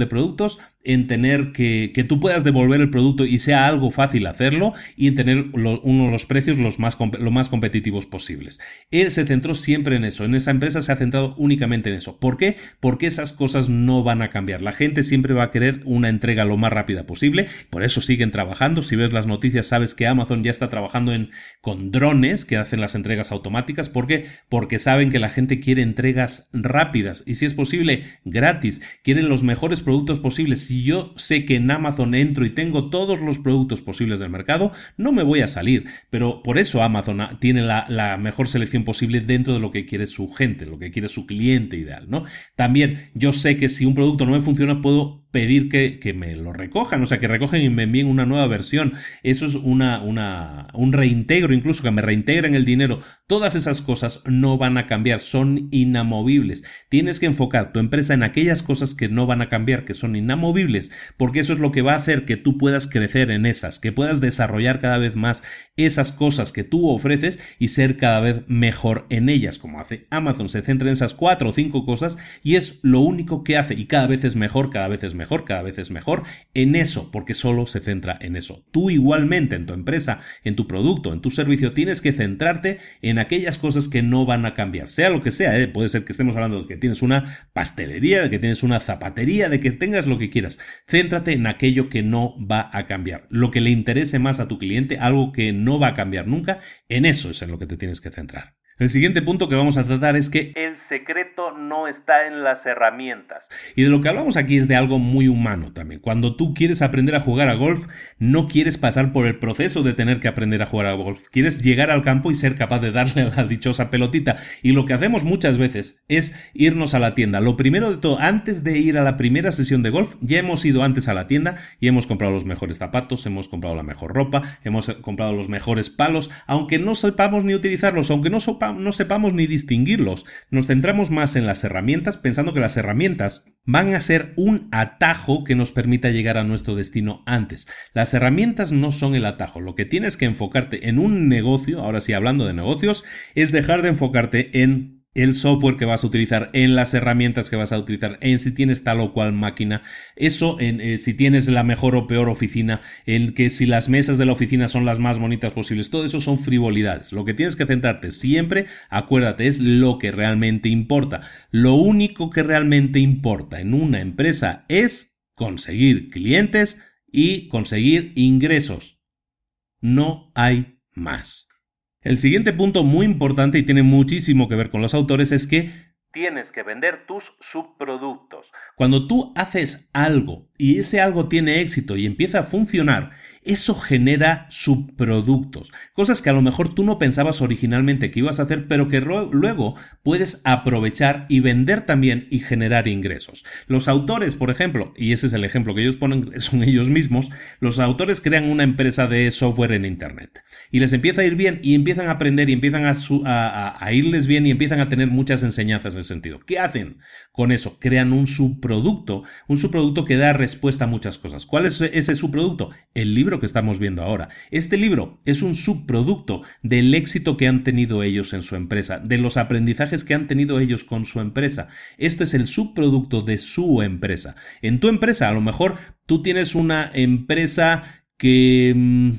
[SPEAKER 2] de productos, en tener que, que tú puedas devolver el producto y sea algo fácil hacerlo y en tener uno de los precios los más, lo más competitivos posibles. Él se centró siempre en eso, en esa empresa se ha centrado únicamente en eso. ¿Por qué? Porque esas cosas no van a cambiar. La gente siempre va a querer una entrega lo más rápida posible, por eso siguen trabajando. Si ves las noticias sabes que Amazon ya está trabajando en, con drones que hacen las entregas automáticas. ¿Por qué? Porque saben que la gente quiere entregas rápidas y si es posible gratis, quieren los mejores productos posibles si yo sé que en Amazon entro y tengo todos los productos posibles del mercado, no me voy a salir. Pero por eso Amazon tiene la, mejor selección posible dentro de lo que quiere su gente, lo que quiere su cliente ideal, ¿no? También yo sé que si un producto no me funciona, puedo pedir que, que, me lo recojan, o sea, que recogen y me envíen una nueva versión. Eso es una, una, un reintegro, incluso que me reintegren el dinero. Todas esas cosas no van a cambiar, son inamovibles. Tienes que enfocar tu empresa en aquellas cosas que no van a cambiar, que son inamovibles, porque eso es lo que va a hacer que tú puedas crecer en esas, que puedas desarrollar cada vez más esas cosas que tú ofreces y ser cada vez mejor en ellas, como hace Amazon. Se centra en esas cuatro o cinco cosas y es lo único que hace y cada vez es mejor, cada vez es mejor, cada vez es mejor en eso, porque solo se centra en eso. Tú igualmente en tu empresa, en tu producto, en tu servicio, tienes que centrarte en aquellas cosas que no van a cambiar, sea lo que sea. ¿eh? Puede ser que estemos hablando de que tienes una pastelería, de que tienes una zapatería, de que tengas lo que quieras. Céntrate en aquello que no va a cambiar, lo que le interese más a tu cliente, algo que no va a cambiar nunca, en eso es en lo que te tienes que centrar. El siguiente punto que vamos a tratar es que el secreto no está en las herramientas. Y de lo que hablamos aquí es de algo muy humano también. Cuando tú quieres aprender a jugar a golf, no quieres pasar por el proceso de tener que aprender a jugar a golf. Quieres llegar al campo y ser capaz de darle a la dichosa pelotita. Y lo que hacemos muchas veces es irnos a la tienda. Lo primero de todo, antes de ir a la primera sesión de golf, ya hemos ido antes a la tienda y hemos comprado los mejores zapatos, hemos comprado la mejor ropa, hemos comprado los mejores palos, aunque no sepamos ni utilizarlos, aunque no sepamos no sepamos ni distinguirlos. Nos centramos más en las herramientas pensando que las herramientas van a ser un atajo que nos permita llegar a nuestro destino antes. Las herramientas no son el atajo. Lo que tienes que enfocarte en un negocio, ahora sí hablando de negocios, es dejar de enfocarte en el software que vas a utilizar, en las herramientas que vas a utilizar, en si tienes tal o cual máquina, eso en eh, si tienes la mejor o peor oficina, en que si las mesas de la oficina son las más bonitas posibles, todo eso son frivolidades. Lo que tienes que centrarte siempre, acuérdate, es lo que realmente importa. Lo único que realmente importa en una empresa es conseguir clientes y conseguir ingresos. No hay más. El siguiente punto muy importante y tiene muchísimo que ver con los autores es que tienes que vender tus subproductos. Cuando tú haces algo y ese algo tiene éxito y empieza a funcionar, eso genera subproductos, cosas que a lo mejor tú no pensabas originalmente que ibas a hacer, pero que luego puedes aprovechar y vender también y generar ingresos. Los autores, por ejemplo, y ese es el ejemplo que ellos ponen, son ellos mismos, los autores crean una empresa de software en Internet y les empieza a ir bien y empiezan a aprender y empiezan a, irles bien y empiezan a tener muchas enseñanzas en ese sentido. ¿Qué hacen con eso? Crean un subproducto, un subproducto que da respuesta a muchas cosas. ¿Cuál es ese subproducto? El libro que estamos viendo ahora. Este libro es un subproducto del éxito que han tenido ellos en su empresa, de los aprendizajes que han tenido ellos con su empresa. Esto es el subproducto de su empresa. En tu empresa, a lo mejor tú tienes una empresa que... Mm,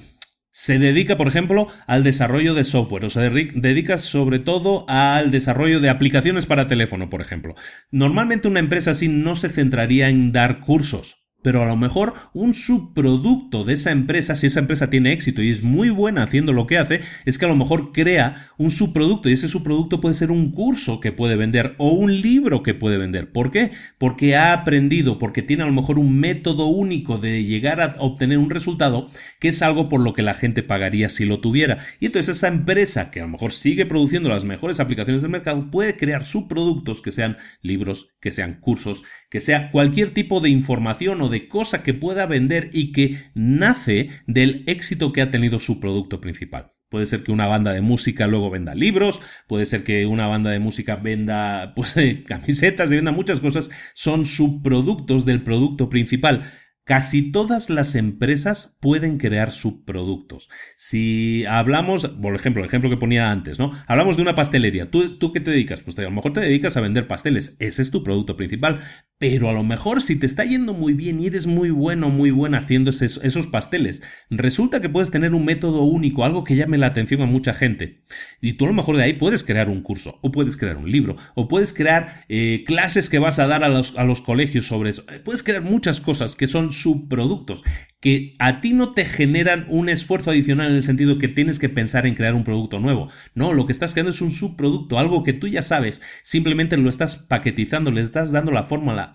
[SPEAKER 2] se dedica, por ejemplo, al desarrollo de software, o se dedica sobre todo al desarrollo de aplicaciones para teléfono, por ejemplo. Normalmente una empresa así no se centraría en dar cursos, pero a lo mejor un subproducto de esa empresa, si esa empresa tiene éxito y es muy buena haciendo lo que hace, es que a lo mejor crea un subproducto y ese subproducto puede ser un curso que puede vender o un libro que puede vender. ¿Por qué? Porque ha aprendido, porque tiene a lo mejor un método único de llegar a obtener un resultado que es algo por lo que la gente pagaría si lo tuviera. Y entonces esa empresa que a lo mejor sigue produciendo las mejores aplicaciones del mercado puede crear subproductos que sean libros, que sean cursos, que sea cualquier tipo de información o de cosa que pueda vender y que nace del éxito que ha tenido su producto principal. Puede ser que una banda de música luego venda libros, puede ser que una banda de música venda pues, camisetas y venda muchas cosas, son subproductos del producto principal. Casi todas las empresas pueden crear subproductos. Si hablamos, por ejemplo, el ejemplo que ponía antes, ¿no? Hablamos de una pastelería. ¿Tú, tú qué te dedicas? Pues a lo mejor te dedicas a vender pasteles. Ese es tu producto principal. Pero a lo mejor si te está yendo muy bien y eres muy bueno, muy buena haciendo esos, pasteles, resulta que puedes tener un método único, algo que llame la atención a mucha gente. Y tú a lo mejor de ahí puedes crear un curso, o puedes crear un libro, o puedes crear eh, clases que vas a dar a los, a los colegios sobre eso. Puedes crear muchas cosas que son subproductos. que a ti no te generan un esfuerzo adicional en el sentido que tienes que pensar en crear un producto nuevo. No, lo que estás creando es un subproducto, algo que tú ya sabes, simplemente lo estás paquetizando, le estás dando la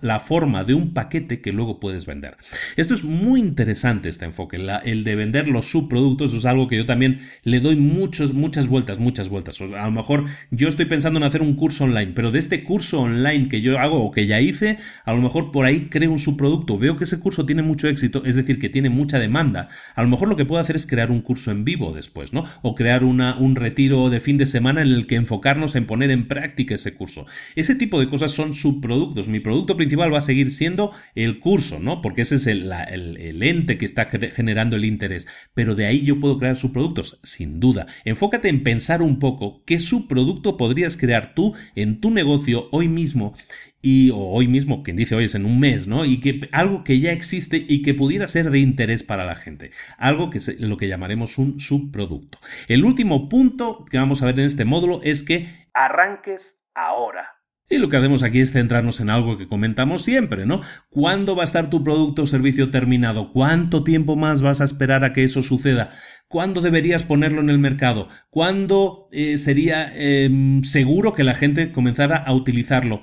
[SPEAKER 2] la, forma de un paquete que luego puedes vender. Esto es muy interesante este enfoque, el de vender los subproductos es algo que yo también le doy muchos, muchas vueltas, muchas vueltas. a lo mejor yo estoy pensando en hacer un curso online, pero de este curso online que yo hago o que ya hice, a lo mejor por ahí creo un subproducto, veo que ese curso tiene mucho éxito, es decir, que tiene mucha demanda, a lo mejor lo que puedo hacer es crear un curso en vivo después, ¿no? O crear una, un retiro de fin de semana en el que enfocarnos en poner en práctica ese curso. Ese tipo de cosas son subproductos. Mi producto principal va a seguir siendo el curso, ¿no? Porque ese es el, el ente que está generando el interés. Pero de ahí yo puedo crear subproductos, sin duda. Enfócate en pensar un poco qué subproducto podrías crear tú en tu negocio hoy mismo y o hoy mismo, quien dice hoy es en un mes, ¿no? Y que algo que ya existe y que pudiera ser de interés para la gente, algo que es lo que llamaremos un subproducto. El último punto que vamos a ver en este módulo es que arranques ahora. Y lo que hacemos aquí es centrarnos en algo que comentamos siempre, ¿no? ¿Cuándo va a estar tu producto o servicio terminado? ¿Cuánto tiempo más vas a esperar a que eso suceda? ¿Cuándo deberías ponerlo en el mercado? ¿Cuándo eh, sería em, seguro que la gente comenzara a utilizarlo?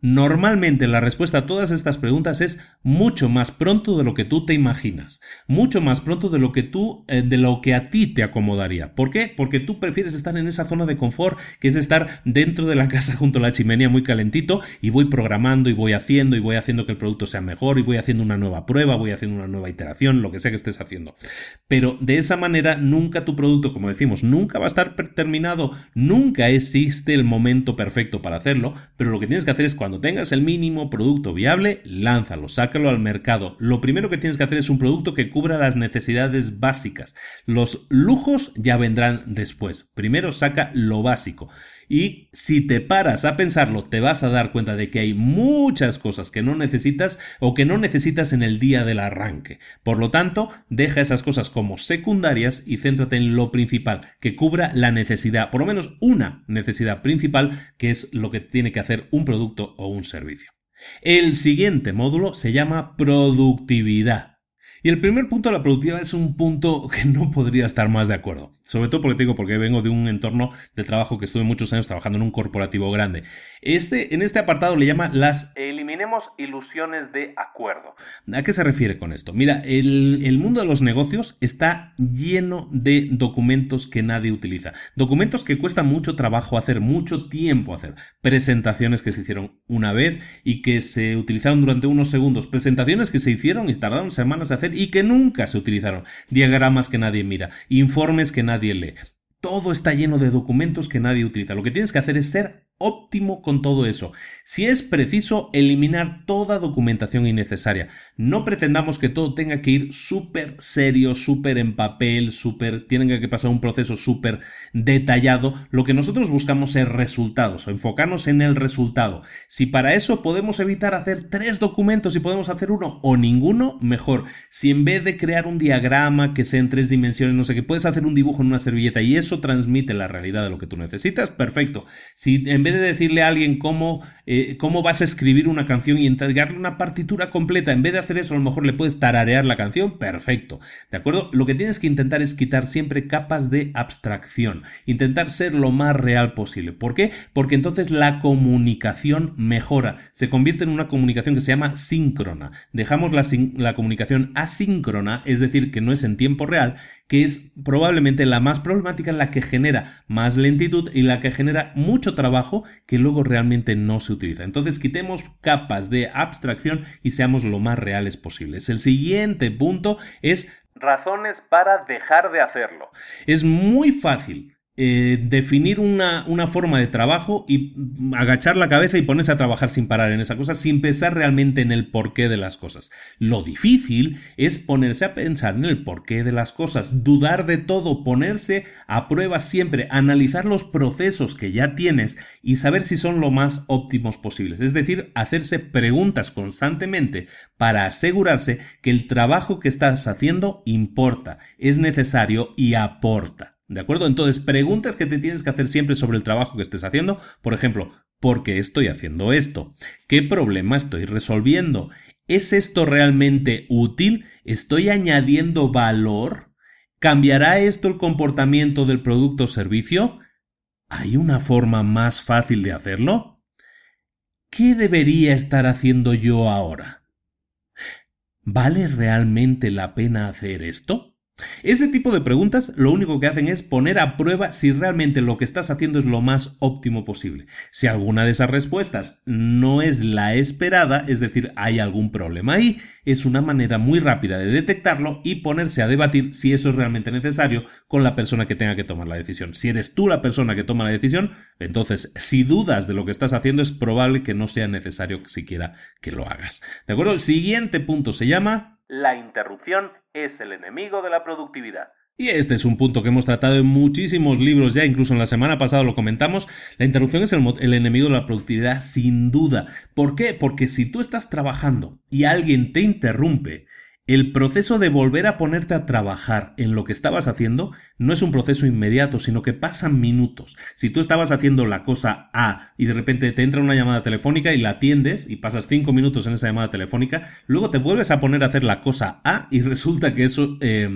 [SPEAKER 2] Normalmente la respuesta a todas estas preguntas es mucho más pronto de lo que tú te imaginas, mucho más pronto de lo que tú, eh, de lo que a ti te acomodaría. ¿Por qué? Porque tú prefieres estar en esa zona de confort, que es estar dentro de la casa junto a la chimenea muy calentito y voy programando y voy haciendo y voy haciendo que el producto sea mejor y voy haciendo una nueva prueba, voy haciendo una nueva iteración, lo que sea que estés haciendo. Pero de esa manera nunca tu producto, como decimos, nunca va a estar terminado, nunca existe el momento perfecto para hacerlo, pero lo que tienes que hacer es cuando cuando tengas el mínimo producto viable, lánzalo, sácalo al mercado. Lo primero que tienes que hacer es un producto que cubra las necesidades básicas. Los lujos ya vendrán después. Primero saca lo básico. Y si te paras a pensarlo, te vas a dar cuenta de que hay muchas cosas que no necesitas o que no necesitas en el día del arranque. Por lo tanto, deja esas cosas como secundarias y céntrate en lo principal, que cubra la necesidad, por lo menos una necesidad principal, que es lo que tiene que hacer un producto o un servicio. El siguiente módulo se llama productividad. Y el primer punto de la productividad es un punto que no podría estar más de acuerdo. Sobre todo porque te digo, porque vengo de un entorno de trabajo que estuve muchos años trabajando en un corporativo grande. Este, en este apartado le llama las eliminemos ilusiones de acuerdo. ¿A qué se refiere con esto? Mira, el, el mundo de los negocios está lleno de documentos que nadie utiliza. Documentos que cuesta mucho trabajo hacer, mucho tiempo hacer. Presentaciones que se hicieron una vez y que se utilizaron durante unos segundos. Presentaciones que se hicieron y tardaron semanas a hacer y que nunca se utilizaron. Diagramas que nadie mira. Informes que nadie nadie lee. Todo está lleno de documentos que nadie utiliza. Lo que tienes que hacer es ser óptimo con todo eso. Si es preciso, eliminar toda documentación innecesaria. No pretendamos que todo tenga que ir súper serio, súper en papel, súper, tienen que pasar un proceso súper detallado. Lo que nosotros buscamos es resultados, enfocarnos en el resultado. Si para eso podemos evitar hacer tres documentos y podemos hacer uno o ninguno, mejor. Si en vez de crear un diagrama que sea en tres dimensiones, no sé, que puedes hacer un dibujo en una servilleta y eso transmite la realidad de lo que tú necesitas, perfecto. Si en vez de decirle a alguien cómo, eh, cómo vas a escribir una canción y entregarle una partitura completa, en vez de hacer eso, a lo mejor le puedes tararear la canción, perfecto. ¿De acuerdo? Lo que tienes que intentar es quitar siempre capas de abstracción, intentar ser lo más real posible. ¿Por qué? Porque entonces la comunicación mejora, se convierte en una comunicación que se llama síncrona. Dejamos la, la comunicación asíncrona, es decir, que no es en tiempo real, que es probablemente la más problemática, la que genera más lentitud y la que genera mucho trabajo que luego realmente no se utiliza. Entonces quitemos capas de abstracción y seamos lo más reales posibles. El siguiente punto es razones para dejar de hacerlo. Es muy fácil eh, definir una, una, forma de trabajo y agachar la cabeza y ponerse a trabajar sin parar en esa cosa, sin pensar realmente en el porqué de las cosas. Lo difícil es ponerse a pensar en el porqué de las cosas, dudar de todo, ponerse a prueba siempre, analizar los procesos que ya tienes y saber si son lo más óptimos posibles. Es decir, hacerse preguntas constantemente para asegurarse que el trabajo que estás haciendo importa, es necesario y aporta. ¿De acuerdo? Entonces, preguntas que te tienes que hacer siempre sobre el trabajo que estés haciendo. Por ejemplo, ¿por qué estoy haciendo esto? ¿Qué problema estoy resolviendo? ¿Es esto realmente útil? ¿Estoy añadiendo valor? ¿Cambiará esto el comportamiento del producto o servicio? ¿Hay una forma más fácil de hacerlo? ¿Qué debería estar haciendo yo ahora? ¿Vale realmente la pena hacer esto? Ese tipo de preguntas lo único que hacen es poner a prueba si realmente lo que estás haciendo es lo más óptimo posible. Si alguna de esas respuestas no es la esperada, es decir, hay algún problema ahí, es una manera muy rápida de detectarlo y ponerse a debatir si eso es realmente necesario con la persona que tenga que tomar la decisión. Si eres tú la persona que toma la decisión, entonces si dudas de lo que estás haciendo es probable que no sea necesario siquiera que lo hagas. ¿De acuerdo? El siguiente punto se llama
[SPEAKER 1] la interrupción es el enemigo de la productividad.
[SPEAKER 2] Y este es un punto que hemos tratado en muchísimos libros ya, incluso en la semana pasada lo comentamos. La interrupción es el, el, enemigo de la productividad, sin duda. ¿Por qué? Porque si tú estás trabajando y alguien te interrumpe, el proceso de volver a ponerte a trabajar en lo que estabas haciendo no es un proceso inmediato, sino que pasan minutos. Si tú estabas haciendo la cosa A y de repente te entra una llamada telefónica y la atiendes y pasas cinco minutos en esa llamada telefónica, luego te vuelves a poner a hacer la cosa A y resulta que eso, eh,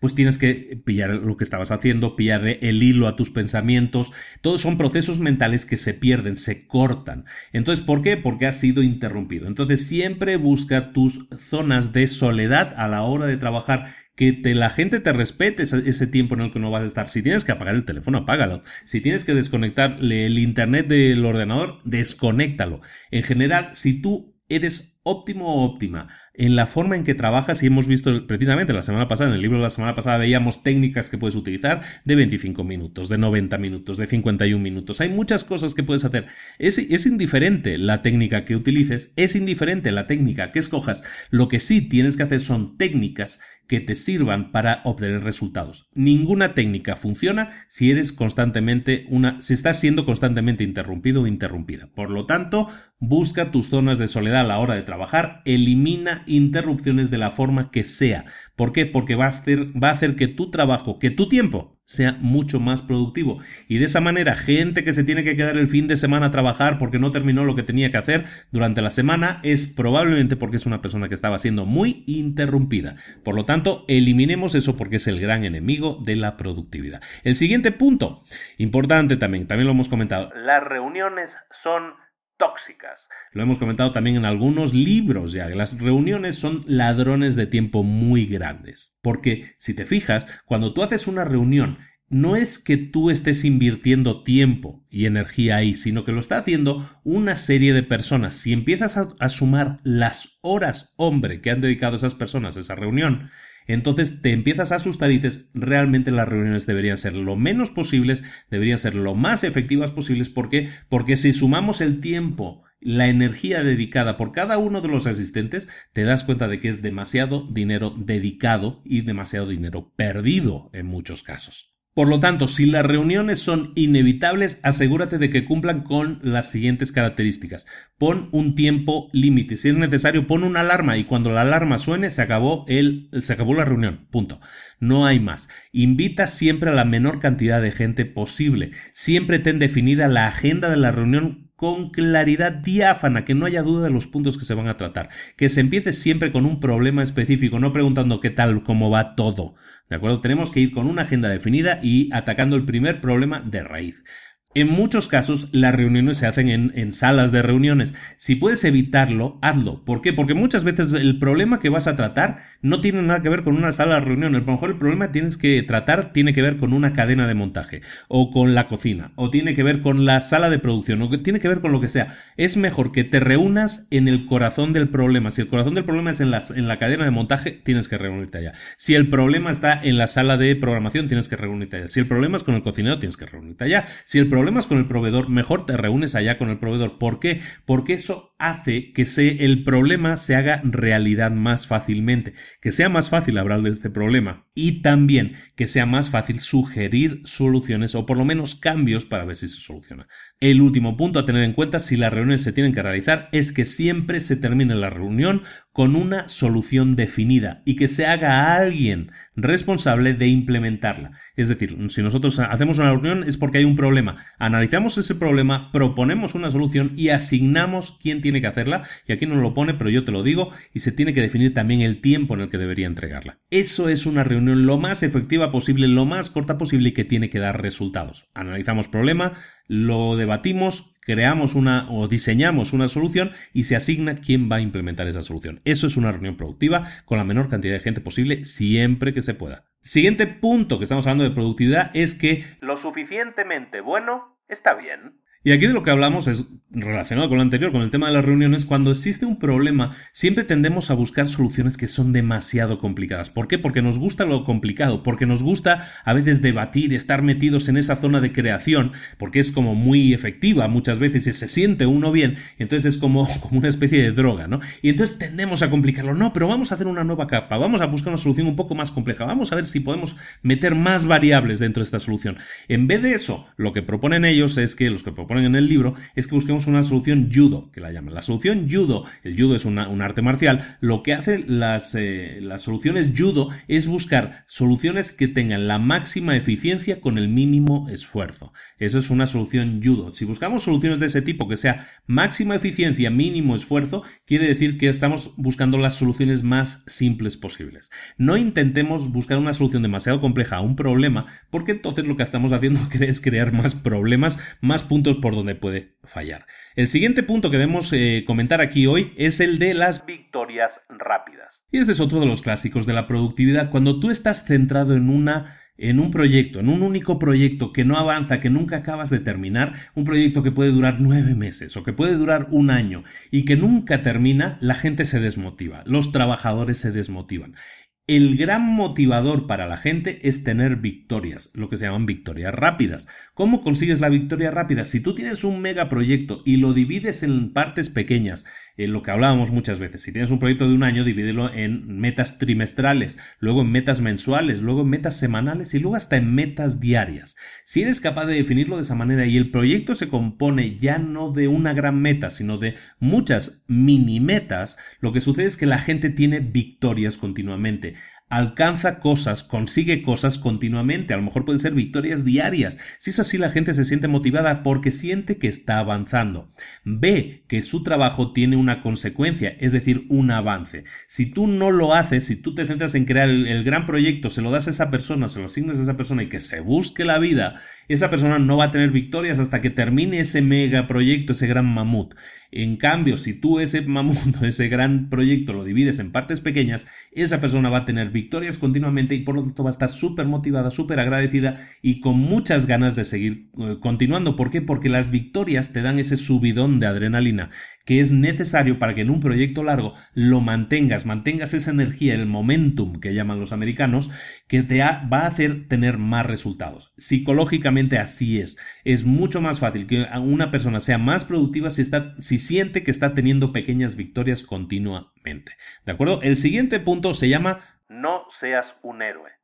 [SPEAKER 2] pues tienes que pillar lo que estabas haciendo, pillar el hilo a tus pensamientos. Todos son procesos mentales que se pierden, se cortan. Entonces, ¿por qué? Porque has sido interrumpido. Entonces, siempre busca tus zonas de soledad a la hora de trabajar, que te, la gente te respete ese, tiempo en el que no vas a estar. Si tienes que apagar el teléfono, apágalo. Si tienes que desconectarle el internet del ordenador, desconéctalo. En general, si tú eres óptimo o óptima en la forma en que trabajas y hemos visto precisamente la semana pasada, en el libro de la semana pasada veíamos técnicas que puedes utilizar de 25 minutos, de 90 minutos, de 51 minutos. Hay muchas cosas que puedes hacer. Es, es indiferente la técnica que utilices, es indiferente la técnica que escojas. Lo que sí tienes que hacer son técnicas que te sirvan para obtener resultados. Ninguna técnica funciona si eres constantemente una, si estás siendo constantemente interrumpido o interrumpida. Por lo tanto, busca tus zonas de soledad a la hora de trabajar, elimina interrupciones de la forma que sea. ¿Por qué? Porque va a hacer, que tu trabajo, que tu tiempo sea mucho más productivo. Y de esa manera, gente que se tiene que quedar el fin de semana a trabajar porque no terminó lo que tenía que hacer durante la semana es probablemente porque es una persona que estaba siendo muy interrumpida. Por lo tanto, eliminemos eso porque es el gran enemigo de la productividad. El siguiente punto, importante también, también lo hemos comentado,
[SPEAKER 1] las reuniones son tóxicas.
[SPEAKER 2] Lo hemos comentado también en algunos libros ya, las reuniones son ladrones de tiempo muy grandes. Porque si te fijas, cuando tú haces una reunión, no es que tú estés invirtiendo tiempo y energía ahí, sino que lo está haciendo una serie de personas. Si empiezas a, sumar las horas, hombre, que han dedicado esas personas a esa reunión, entonces te empiezas a asustar y dices, realmente las reuniones deberían ser lo menos posibles, deberían ser lo más efectivas posibles. ¿Por qué? Porque si sumamos el tiempo, la energía dedicada por cada uno de los asistentes, te das cuenta de que es demasiado dinero dedicado y demasiado dinero perdido en muchos casos. Por lo tanto, si las reuniones son inevitables, asegúrate de que cumplan con las siguientes características. Pon un tiempo límite. Si es necesario, pon una alarma y cuando la alarma suene, se acabó, se acabó la reunión. Punto. No hay más. Invita siempre a la menor cantidad de gente posible. Siempre ten definida la agenda de la reunión con claridad diáfana, que no haya duda de los puntos que se van a tratar, que se empiece siempre con un problema específico, no preguntando qué tal, cómo va todo. ¿De acuerdo? Tenemos que ir con una agenda definida y atacando el primer problema de raíz. En muchos casos las reuniones se hacen en, salas de reuniones. Si puedes evitarlo, hazlo. ¿Por qué? Porque muchas veces el problema que vas a tratar no tiene nada que ver con una sala de reunión. A lo mejor el problema que tienes que tratar tiene que ver con una cadena de montaje, o con la cocina, o tiene que ver con la sala de producción, o tiene que ver con lo que sea. Es mejor que te reúnas en el corazón del problema. Si el corazón del problema es en la, en la cadena de montaje, tienes que reunirte allá. Si el problema está en la sala de programación, tienes que reunirte allá. Si el problema es con el cocinero, tienes que reunirte allá. Si el problemas con el proveedor, mejor te reúnes allá con el proveedor. ¿Por qué? Porque eso hace que el problema se haga realidad más fácilmente, que sea más fácil hablar de este problema y también que sea más fácil sugerir soluciones o por lo menos cambios para ver si se soluciona. El último punto a tener en cuenta si las reuniones se tienen que realizar es que siempre se termine la reunión con una solución definida y que se haga a alguien responsable de implementarla. Es decir, si nosotros hacemos una reunión es porque hay un problema. Analizamos ese problema, proponemos una solución y asignamos quién tiene que hacerla. Y aquí no lo pone, pero yo te lo digo, y se tiene que definir también el tiempo en el que debería entregarla. Eso es una reunión lo más efectiva posible, lo más corta posible y que tiene que dar resultados. Analizamos problema, lo debatimos, creamos una o diseñamos una solución y se asigna quién va a implementar esa solución. Eso es una reunión productiva con la menor cantidad de gente posible siempre que se pueda. Siguiente punto que estamos hablando de productividad es que lo suficientemente bueno está bien. Y aquí de lo que hablamos es relacionado con lo anterior, con el tema de las reuniones, cuando existe un problema, siempre tendemos a buscar soluciones que son demasiado complicadas. ¿Por qué? Porque nos gusta lo complicado, porque nos gusta a veces debatir, estar metidos en esa zona de creación, porque es como muy efectiva muchas veces y se siente uno bien, entonces es como, como una especie de droga, ¿no? Y entonces tendemos a complicarlo. No, pero vamos a hacer una nueva capa, vamos a buscar una solución un poco más compleja, vamos a ver si podemos meter más variables dentro de esta solución. En vez de eso, lo que proponen ellos es que los que proponen ponen en el libro, es que busquemos una solución judo, que la llaman. La solución judo, el judo es un arte marcial, lo que hacen las, eh, las soluciones judo es buscar soluciones que tengan la máxima eficiencia con el mínimo esfuerzo. Esa es una solución judo. Si buscamos soluciones de ese tipo, que sea máxima eficiencia, mínimo esfuerzo, quiere decir que estamos buscando las soluciones más simples posibles. No intentemos buscar una solución demasiado compleja a un problema, porque entonces lo que estamos haciendo es crear más problemas, más puntos por donde puede fallar. El siguiente punto que debemos eh, comentar aquí hoy es el de las victorias rápidas. Y este es otro de los clásicos de la productividad. Cuando tú estás centrado en una en un proyecto, en un único proyecto que no avanza, que nunca acabas de terminar, un proyecto que puede durar nueve meses o que puede durar un año y que nunca termina, la gente se desmotiva, los trabajadores se desmotivan el gran motivador para la gente es tener victorias, lo que se llaman victorias rápidas. ¿Cómo consigues la victoria rápida? Si tú tienes un megaproyecto y lo divides en partes pequeñas, en lo que hablábamos muchas veces, si tienes un proyecto de un año, divídelo en metas trimestrales, luego en metas mensuales, luego en metas semanales y luego hasta en metas diarias. Si eres capaz de definirlo de esa manera y el proyecto se compone ya no de una gran meta, sino de muchas mini metas, lo que sucede es que la gente tiene victorias continuamente alcanza cosas, consigue cosas continuamente, a lo mejor pueden ser victorias diarias. Si es así, la gente se siente motivada porque siente que está avanzando. Ve que su trabajo tiene una consecuencia, es decir, un avance. Si tú no lo haces, si tú te centras en crear el, gran proyecto, se lo das a esa persona, se lo asignas a esa persona y que se busque la vida, esa persona no va a tener victorias hasta que termine ese mega proyecto, ese gran mamut. En cambio, si tú ese mamundo, ese gran proyecto lo divides en partes pequeñas, esa persona va a tener victorias continuamente y por lo tanto va a estar súper motivada, súper agradecida y con muchas ganas de seguir eh, continuando. ¿Por qué? Porque las victorias te dan ese subidón de adrenalina que es necesario para que en un proyecto largo lo mantengas, mantengas esa energía, el momentum que llaman los americanos, que te va a hacer tener más resultados. Psicológicamente así es. Es mucho más fácil que una persona sea más productiva si, está, si siente que está teniendo pequeñas victorias continuamente. ¿De acuerdo? El siguiente punto se llama no seas un héroe.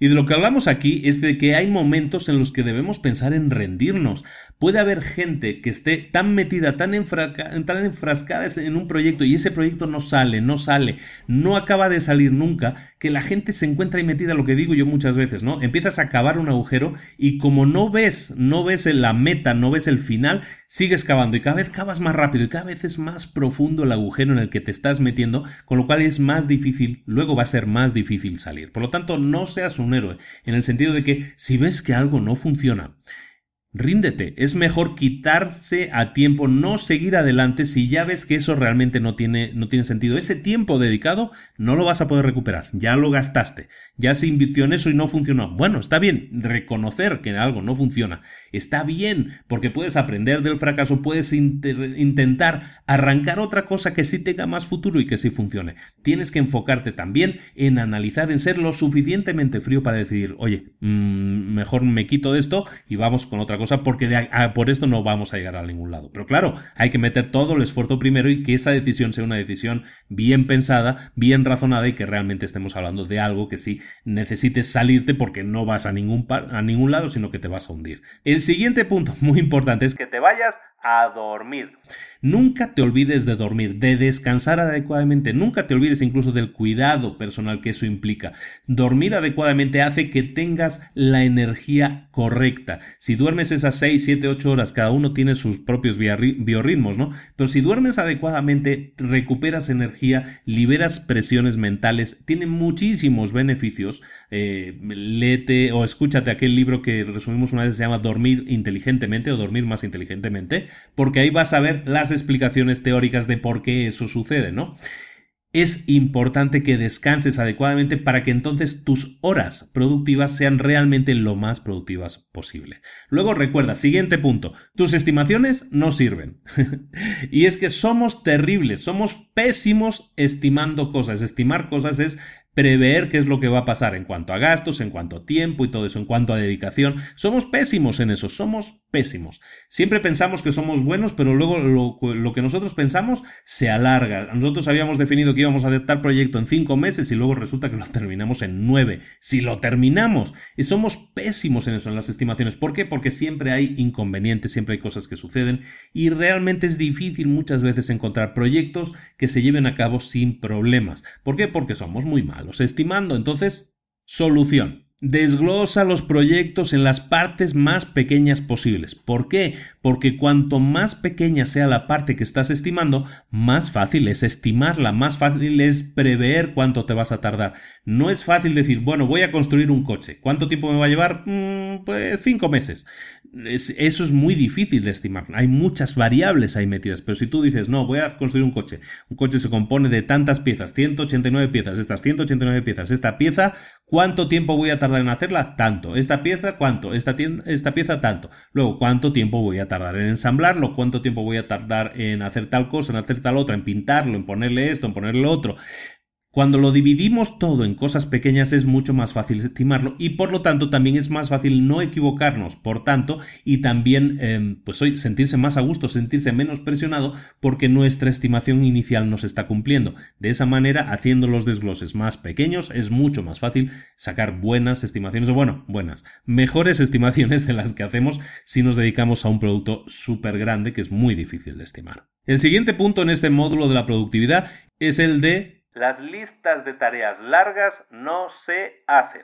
[SPEAKER 2] Y de lo que hablamos aquí es de que hay momentos en los que debemos pensar en rendirnos. Puede haber gente que esté tan metida, tan, enfrascada en un proyecto y ese proyecto no sale, no sale, no acaba de salir nunca, que la gente se encuentra ahí metida, lo que digo yo muchas veces, ¿no? Empiezas a cavar un agujero y como no ves, no ves la meta, no ves el final, sigues cavando y cada vez cavas más rápido y cada vez es más profundo el agujero en el que te estás metiendo, con lo cual es más difícil, luego va a ser más difícil salir. Por lo tanto, no seas un héroe, en el sentido de que si ves que algo no funciona, Ríndete, es mejor quitarse a tiempo, no seguir adelante si ya ves que eso realmente no tiene, no tiene sentido. Ese tiempo dedicado no lo vas a poder recuperar, ya lo gastaste, ya se invirtió en eso y no funcionó. Bueno, está bien reconocer que algo no funciona, está bien porque puedes aprender del fracaso, puedes intentar arrancar otra cosa que sí tenga más futuro y que sí funcione. Tienes que enfocarte también en analizar, en ser lo suficientemente frío para decidir, oye, mm, mejor me quito de esto y vamos con otra cosa porque por esto no vamos a llegar a ningún lado. Pero claro, hay que meter todo el esfuerzo primero y que esa decisión sea una decisión bien pensada, bien razonada y que realmente estemos hablando de algo que sí necesites salirte porque no vas a ningún, a ningún lado, sino que te vas a hundir. El siguiente punto muy importante es que te vayas a dormir. Nunca te olvides de dormir, de descansar adecuadamente, nunca te olvides incluso del cuidado personal que eso implica. Dormir adecuadamente hace que tengas la energía correcta. Si duermes esas 6, 7, 8 horas, cada uno tiene sus propios biorritmos, ¿no? Pero si duermes adecuadamente, recuperas energía, liberas presiones mentales, tiene muchísimos beneficios. Eh, léete o escúchate aquel libro que resumimos una vez, se llama Dormir inteligentemente o Dormir más inteligentemente, porque ahí vas a ver las explicaciones teóricas de por qué eso sucede, ¿no? Es importante que descanses adecuadamente para que entonces tus horas productivas sean realmente lo más productivas posible. Luego recuerda, siguiente punto, tus estimaciones no sirven. y es que somos terribles, somos pésimos estimando cosas. Estimar cosas es prever qué es lo que va a pasar en cuanto a gastos, en cuanto a tiempo y todo eso, en cuanto a dedicación. Somos pésimos en eso, somos pésimos. Siempre pensamos que somos buenos, pero luego lo, que nosotros pensamos se alarga. Nosotros habíamos definido que íbamos a tal proyecto en cinco meses y luego resulta que lo terminamos en nueve. Si lo terminamos, y somos pésimos en eso, en las estimaciones. ¿Por qué? Porque siempre hay inconvenientes, siempre hay cosas que suceden y realmente es difícil muchas veces encontrar proyectos que se lleven a cabo sin problemas. ¿Por qué? Porque somos muy malos estimando. Entonces, solución. Desglosa los proyectos en las partes más pequeñas posibles. ¿Por qué? Porque cuanto más pequeña sea la parte que estás estimando, más fácil es estimarla, más fácil es prever cuánto te vas a tardar. No es fácil decir, bueno, voy a construir un coche. ¿Cuánto tiempo me va a llevar? Mm, pues cinco meses. eso es muy difícil de estimar. Hay muchas variables ahí metidas. Pero si tú dices, no, voy a construir un coche. Un coche se compone de tantas piezas, 189 piezas, estas 189 piezas, esta pieza, ¿cuánto tiempo voy a tardar? en hacerla? Tanto. ¿Esta pieza cuánto? Esta, esta pieza tanto. Luego, ¿cuánto tiempo voy a tardar en ensamblarlo? ¿Cuánto tiempo voy a tardar en hacer tal cosa, en hacer tal otra, en pintarlo, en ponerle esto, en ponerle otro? Cuando lo dividimos todo en cosas pequeñas es mucho más fácil estimarlo y por lo tanto también es más fácil no equivocarnos, por tanto, y también em, pues hoy sentirse más a gusto, sentirse menos presionado porque nuestra estimación inicial nos está cumpliendo. De esa manera, haciendo los desgloses más pequeños es mucho más fácil sacar buenas estimaciones, o bueno, buenas, mejores estimaciones de las que hacemos si nos dedicamos a un producto súper grande que es muy difícil de estimar. El siguiente punto en este módulo de la productividad es el de las listas de tareas largas no se hacen.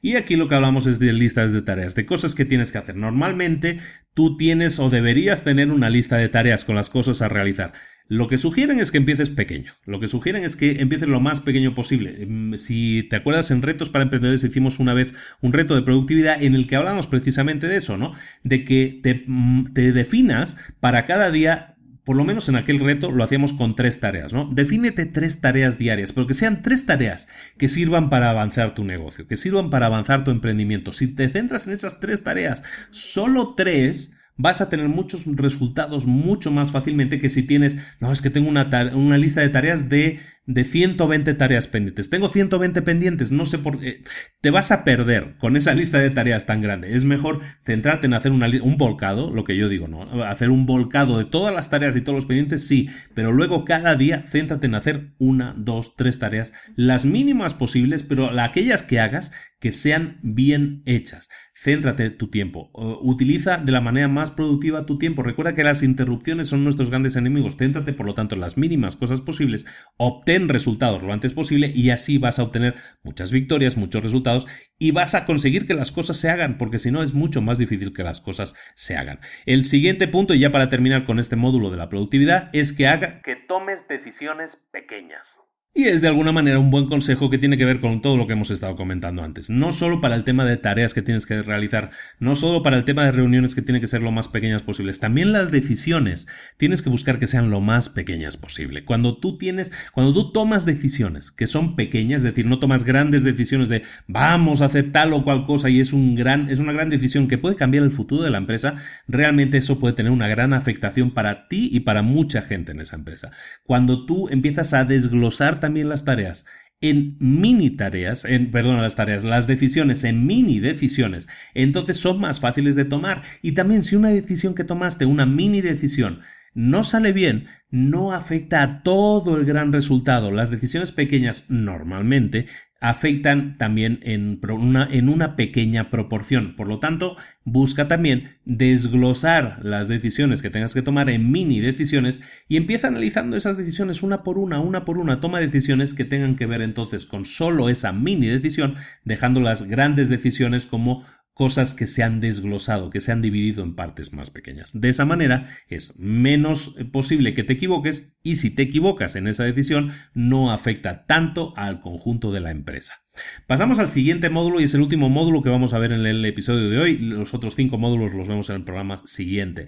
[SPEAKER 2] Y aquí lo que hablamos es de listas de tareas, de cosas que tienes que hacer. Normalmente tú tienes o deberías tener una lista de tareas con las cosas a realizar. Lo que sugieren es que empieces pequeño. Lo que sugieren es que empieces lo más pequeño posible. Em, si te acuerdas, en Retos para Emprendedores hicimos una vez un reto de productividad en el que hablamos precisamente de eso, ¿no? De que te, mm, te definas para cada día por lo menos en aquel reto lo hacíamos con tres tareas, ¿no? Defínete tres tareas diarias, pero que sean tres tareas que sirvan para avanzar tu negocio, que sirvan para avanzar tu emprendimiento. Si te centras en esas tres tareas, solo tres, vas a tener muchos resultados mucho más fácilmente que si tienes, no, es que tengo una, una lista de tareas de de 120 tareas pendientes. Tengo 120 pendientes, no sé por qué. Te vas a perder con esa lista de tareas tan grande. Es mejor centrarte en hacer un volcado, lo que yo digo, ¿no? Hacer un volcado de todas las tareas y todos los pendientes, sí, pero luego cada día céntrate en hacer una, dos, tres tareas, las mínimas posibles, pero aquellas que hagas que sean bien hechas. Céntrate tu tiempo. Utiliza de la manera más productiva tu tiempo. Recuerda que las interrupciones son nuestros grandes enemigos. Céntrate, por lo tanto, en las mínimas cosas posibles. Obtén resultados lo antes posible y así vas a obtener muchas victorias, muchos resultados y vas a conseguir que las cosas se hagan, porque si no es mucho más difícil que las cosas se hagan. El siguiente punto, y ya para terminar con este módulo de la productividad, es que haga que tomes decisiones pequeñas. Y es de alguna manera un buen consejo que tiene que ver con todo lo que hemos estado comentando antes. No solo para el tema de tareas que tienes que realizar, no solo para el tema de reuniones que tienen que ser lo más pequeñas posibles, también las decisiones tienes que buscar que sean lo más pequeñas posible. Cuando tú tienes, cuando tú tomas decisiones que son pequeñas, es decir, no tomas grandes decisiones de vamos a hacer tal o cual cosa y es un gran, es una gran decisión que puede cambiar el futuro de la empresa, realmente eso puede tener una gran afectación para ti y para mucha gente en esa empresa. Cuando tú empiezas a desglosar también las tareas en mini tareas, en, perdón, las tareas, las decisiones en mini decisiones, entonces son más fáciles de tomar. Y también si una decisión que tomaste, una mini decisión, no sale bien, no afecta a todo el gran resultado. Las decisiones pequeñas normalmente afectan también en una, en una, pequeña proporción. Por lo tanto, busca también desglosar las decisiones que tengas que tomar en mini decisiones y empieza analizando esas decisiones una por una, una por una. Toma decisiones que tengan que ver entonces con solo esa mini decisión, dejando las grandes decisiones como cosas que se han desglosado, que se han dividido en partes más pequeñas. De esa manera es menos posible que te equivoques y si te equivocas en esa decisión no afecta tanto al conjunto de la empresa. Pasamos al siguiente módulo y es el último módulo que vamos a ver en el episodio de hoy. Los otros cinco módulos los vemos en el programa siguiente.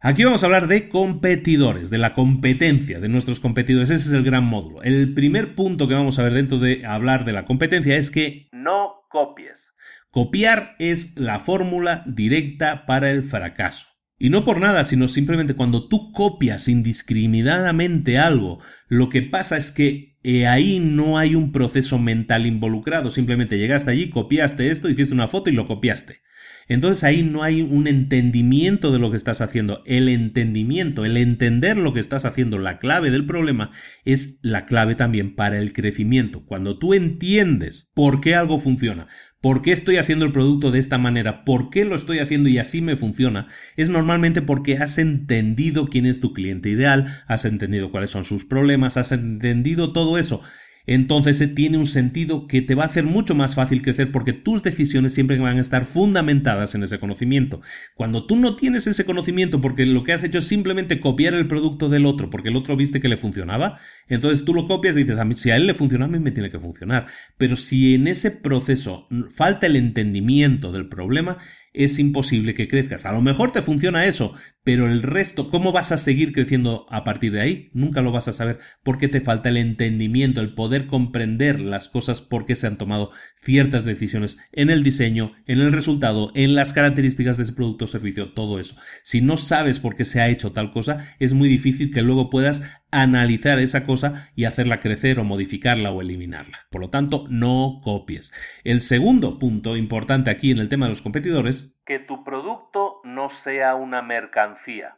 [SPEAKER 2] Aquí vamos a hablar de competidores, de la competencia de nuestros competidores. Ese es el gran módulo. El primer punto que vamos a ver dentro de hablar de la competencia es que no copies. Copiar es la fórmula directa para el fracaso. Y no por nada, sino simplemente cuando tú copias indiscriminadamente algo, lo que pasa es que eh, ahí no hay un proceso mental involucrado, simplemente llegaste allí, copiaste esto, hiciste una foto y lo copiaste. Entonces ahí no hay un entendimiento de lo que estás haciendo. El entendimiento, el entender lo que estás haciendo, la clave del problema es la clave también para el crecimiento. Cuando tú entiendes por qué algo funciona, ¿Por qué estoy haciendo el producto de esta manera? ¿Por qué lo estoy haciendo y así me funciona? Es normalmente porque has entendido quién es tu cliente ideal, has entendido cuáles son sus problemas, has entendido todo eso entonces tiene un sentido que te va a hacer mucho más fácil crecer porque tus decisiones siempre van a estar fundamentadas en ese conocimiento. Cuando tú no tienes ese conocimiento porque lo que has hecho es simplemente copiar el producto del otro porque el otro viste que le funcionaba, entonces tú lo copias y dices, si a él le funciona, a mí me tiene que funcionar. Pero si en ese proceso falta el entendimiento del problema, es imposible que crezcas. A lo mejor te funciona eso, pero el resto, ¿cómo vas a seguir creciendo a partir de ahí? Nunca lo vas a saber porque te falta el entendimiento, el poder comprender las cosas por qué se han tomado ciertas decisiones en el diseño, en el resultado, en las características de ese producto o servicio, todo eso. Si no sabes por qué se ha hecho tal cosa, es muy difícil que luego puedas analizar esa cosa y hacerla crecer o modificarla o eliminarla. Por lo tanto, no copies. El segundo punto importante aquí en el tema de los competidores, que tu producto no sea una mercancía.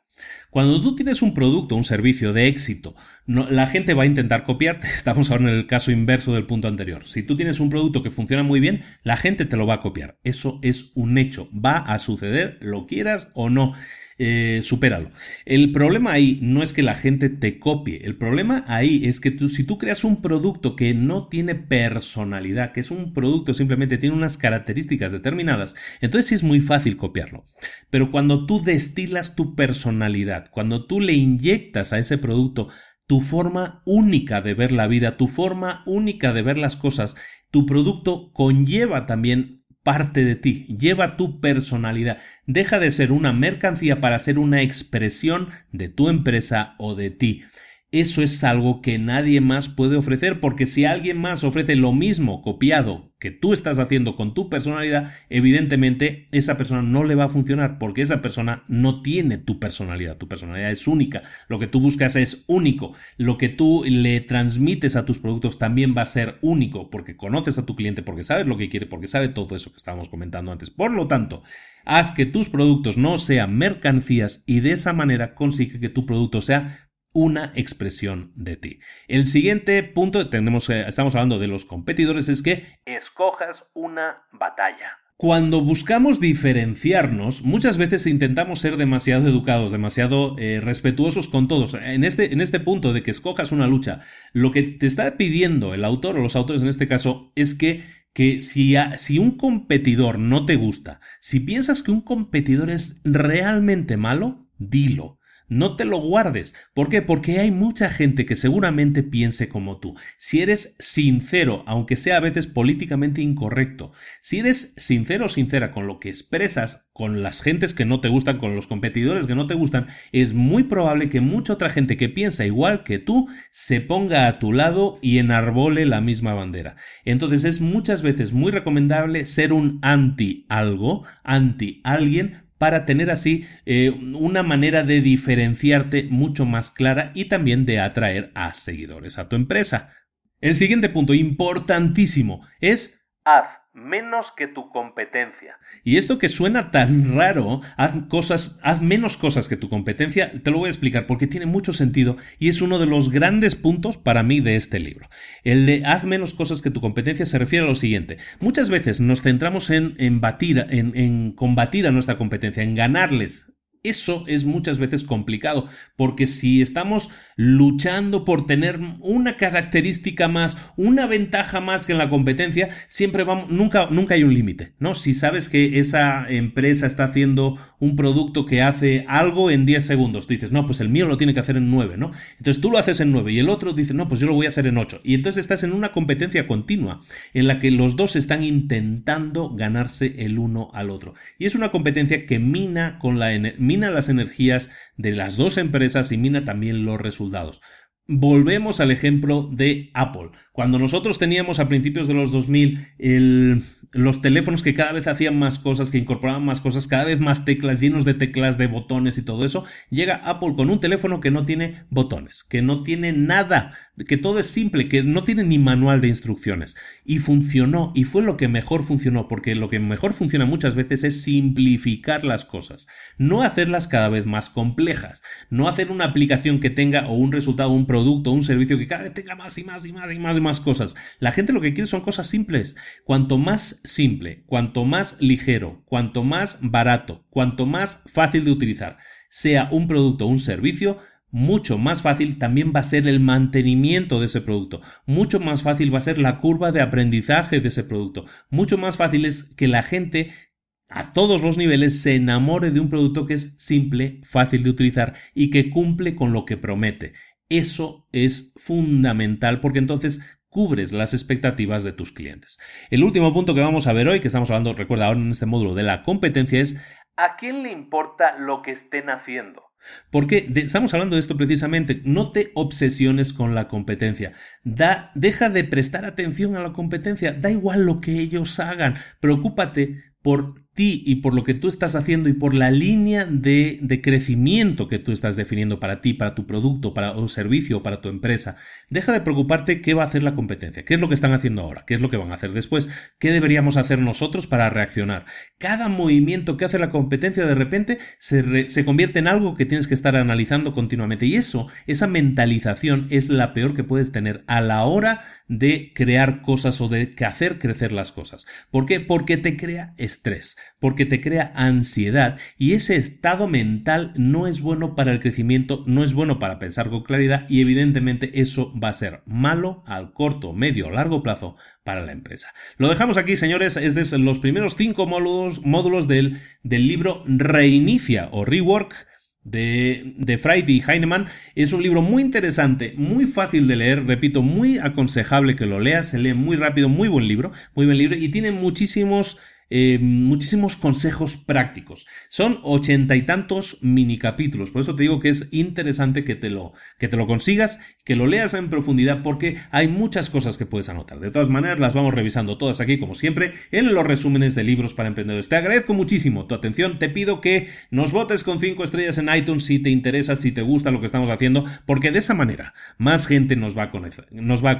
[SPEAKER 2] Cuando tú tienes un producto, un servicio de éxito, la gente va a intentar copiarte. Estamos ahora en el caso inverso del punto anterior. Si tú tienes un producto que funciona muy bien, la gente te lo va a copiar. Eso es un hecho. Va a suceder, lo quieras o no. Eh, supéralo. El problema ahí no es que la gente te copie, el problema ahí es que tú, si tú creas un producto que no tiene personalidad, que es un producto simplemente tiene unas características determinadas, entonces sí es muy fácil copiarlo. Pero cuando tú destilas tu personalidad, cuando tú le inyectas a ese producto tu forma única de ver la vida, tu forma única de ver las cosas, tu producto conlleva también parte de ti, lleva tu personalidad, deja de ser una mercancía para ser una expresión de tu empresa o de ti. Eso es algo que nadie más puede ofrecer porque si alguien más ofrece lo mismo copiado que tú estás haciendo con tu personalidad, evidentemente esa persona no le va a funcionar porque esa persona no tiene tu personalidad, tu personalidad es única, lo que tú buscas es único, lo que tú le transmites a tus productos también va a ser único porque conoces a tu cliente, porque sabes lo que quiere, porque sabe todo eso que estábamos comentando antes. Por lo tanto, haz que tus productos no sean mercancías y de esa manera consigue que tu producto sea una expresión de ti. El siguiente punto, tenemos, eh, estamos hablando de los competidores, es que escojas una batalla. Cuando buscamos diferenciarnos, muchas veces intentamos ser demasiado educados, demasiado eh, respetuosos con todos. En este, en este punto de que escojas una lucha, lo que te está pidiendo el autor o los autores en este caso es que, que si, si un competidor no te gusta, si piensas que un competidor es realmente malo, dilo no te lo guardes. ¿Por qué? Porque hay mucha gente que seguramente piense como tú. Si eres sincero, aunque sea a veces políticamente incorrecto, si eres sincero o sincera con lo que expresas con las gentes que no te gustan, con los competidores que no te gustan, es muy probable que mucha otra gente que piensa igual que tú se ponga a tu lado y enarbole la misma bandera. Entonces es muchas veces muy recomendable ser un anti algo, anti alguien, para tener así eh, una manera de diferenciarte mucho más clara y también de atraer a seguidores a tu empresa. El siguiente punto importantísimo es haz
[SPEAKER 1] menos que tu competencia.
[SPEAKER 2] Y esto que suena tan raro, haz cosas, haz menos cosas que tu competencia, te lo voy a explicar porque tiene mucho sentido y es uno de los grandes puntos para mí de este libro. El de haz menos cosas que tu competencia se refiere a lo siguiente. Muchas veces nos centramos en, en batir, en, en combatir a nuestra competencia, en ganarles eso es muchas veces complicado, porque si estamos luchando por tener una característica más, una ventaja más que en la competencia, siempre vamos, nunca, nunca hay un límite, ¿no? Si sabes que esa empresa está haciendo un producto que hace algo en 10 segundos, dices, no, pues el mío lo tiene que hacer en 9, ¿no? Entonces tú lo haces en 9 y el otro dice, no, pues yo lo voy a hacer en 8. Y entonces estás en una competencia continua en la que los dos están intentando ganarse el uno al otro. Y es una competencia que mina con la mina las energías de las dos empresas y mina también los resultados. Volvemos al ejemplo de Apple. Cuando nosotros teníamos a principios de los 2000 el, los teléfonos que cada vez hacían más cosas, que incorporaban más cosas, cada vez más teclas, llenos de teclas, de botones y todo eso, llega Apple con un teléfono que no tiene botones, que no tiene nada, que todo es simple, que no tiene ni manual de instrucciones. Y funcionó, y fue lo que mejor funcionó, porque lo que mejor funciona muchas veces es simplificar las cosas, no hacerlas cada vez más complejas, no hacer una aplicación que tenga o un resultado, un producto, un servicio que cada vez tenga más y más y más y más y más cosas. La gente lo que quiere son cosas simples. Cuanto más simple, cuanto más ligero, cuanto más barato, cuanto más fácil de utilizar sea un producto o un servicio, mucho más fácil también va a ser el mantenimiento de ese producto, mucho más fácil va a ser la curva de aprendizaje de ese producto, mucho más fácil es que la gente a todos los niveles se enamore de un producto que es simple, fácil de utilizar y que cumple con lo que promete. Eso es fundamental porque entonces cubres las expectativas de tus clientes. El último punto que vamos a ver hoy, que estamos hablando, recuerda ahora en este módulo de la competencia, es
[SPEAKER 1] ¿a quién le importa lo que estén haciendo?
[SPEAKER 2] Porque estamos hablando de esto precisamente. No te obsesiones con la competencia. Da, deja de prestar atención a la competencia. Da igual lo que ellos hagan. Preocúpate por ti y por lo que tú estás haciendo y por la línea de, de, crecimiento que tú estás definiendo para ti, para tu producto, para un servicio, para tu empresa. Deja de preocuparte qué va a hacer la competencia, qué es lo que están haciendo ahora, qué es lo que van a hacer después, qué deberíamos hacer nosotros para reaccionar. Cada movimiento que hace la competencia de repente se, se convierte en algo que tienes que estar analizando continuamente. Y eso, esa mentalización es la peor que puedes tener a la hora de crear cosas o de hacer crecer las cosas. ¿Por qué? Porque te crea estrés porque te crea ansiedad y ese estado mental no es bueno para el crecimiento, no es bueno para pensar con claridad y evidentemente eso va a ser malo al corto, medio o largo plazo para la empresa. Lo dejamos aquí, señores, es de los primeros cinco módulos, módulos del, del libro Reinicia o Rework de, de Friday Heinemann. Es un libro muy interesante, muy fácil de leer, repito, muy aconsejable que lo leas, se lee muy rápido, muy buen libro, muy buen libro y tiene muchísimos eh, muchísimos consejos prácticos. Son ochenta y tantos mini capítulos, por eso te digo que es interesante que te lo, que te lo consigas, que lo leas en profundidad, porque hay muchas cosas que puedes anotar. De todas maneras, las vamos revisando todas aquí, como siempre, en los resúmenes de libros para emprendedores. Te agradezco muchísimo tu atención, te pido que nos votes con cinco estrellas en iTunes si te interesa, si te gusta lo que estamos haciendo, porque de esa manera más gente nos va a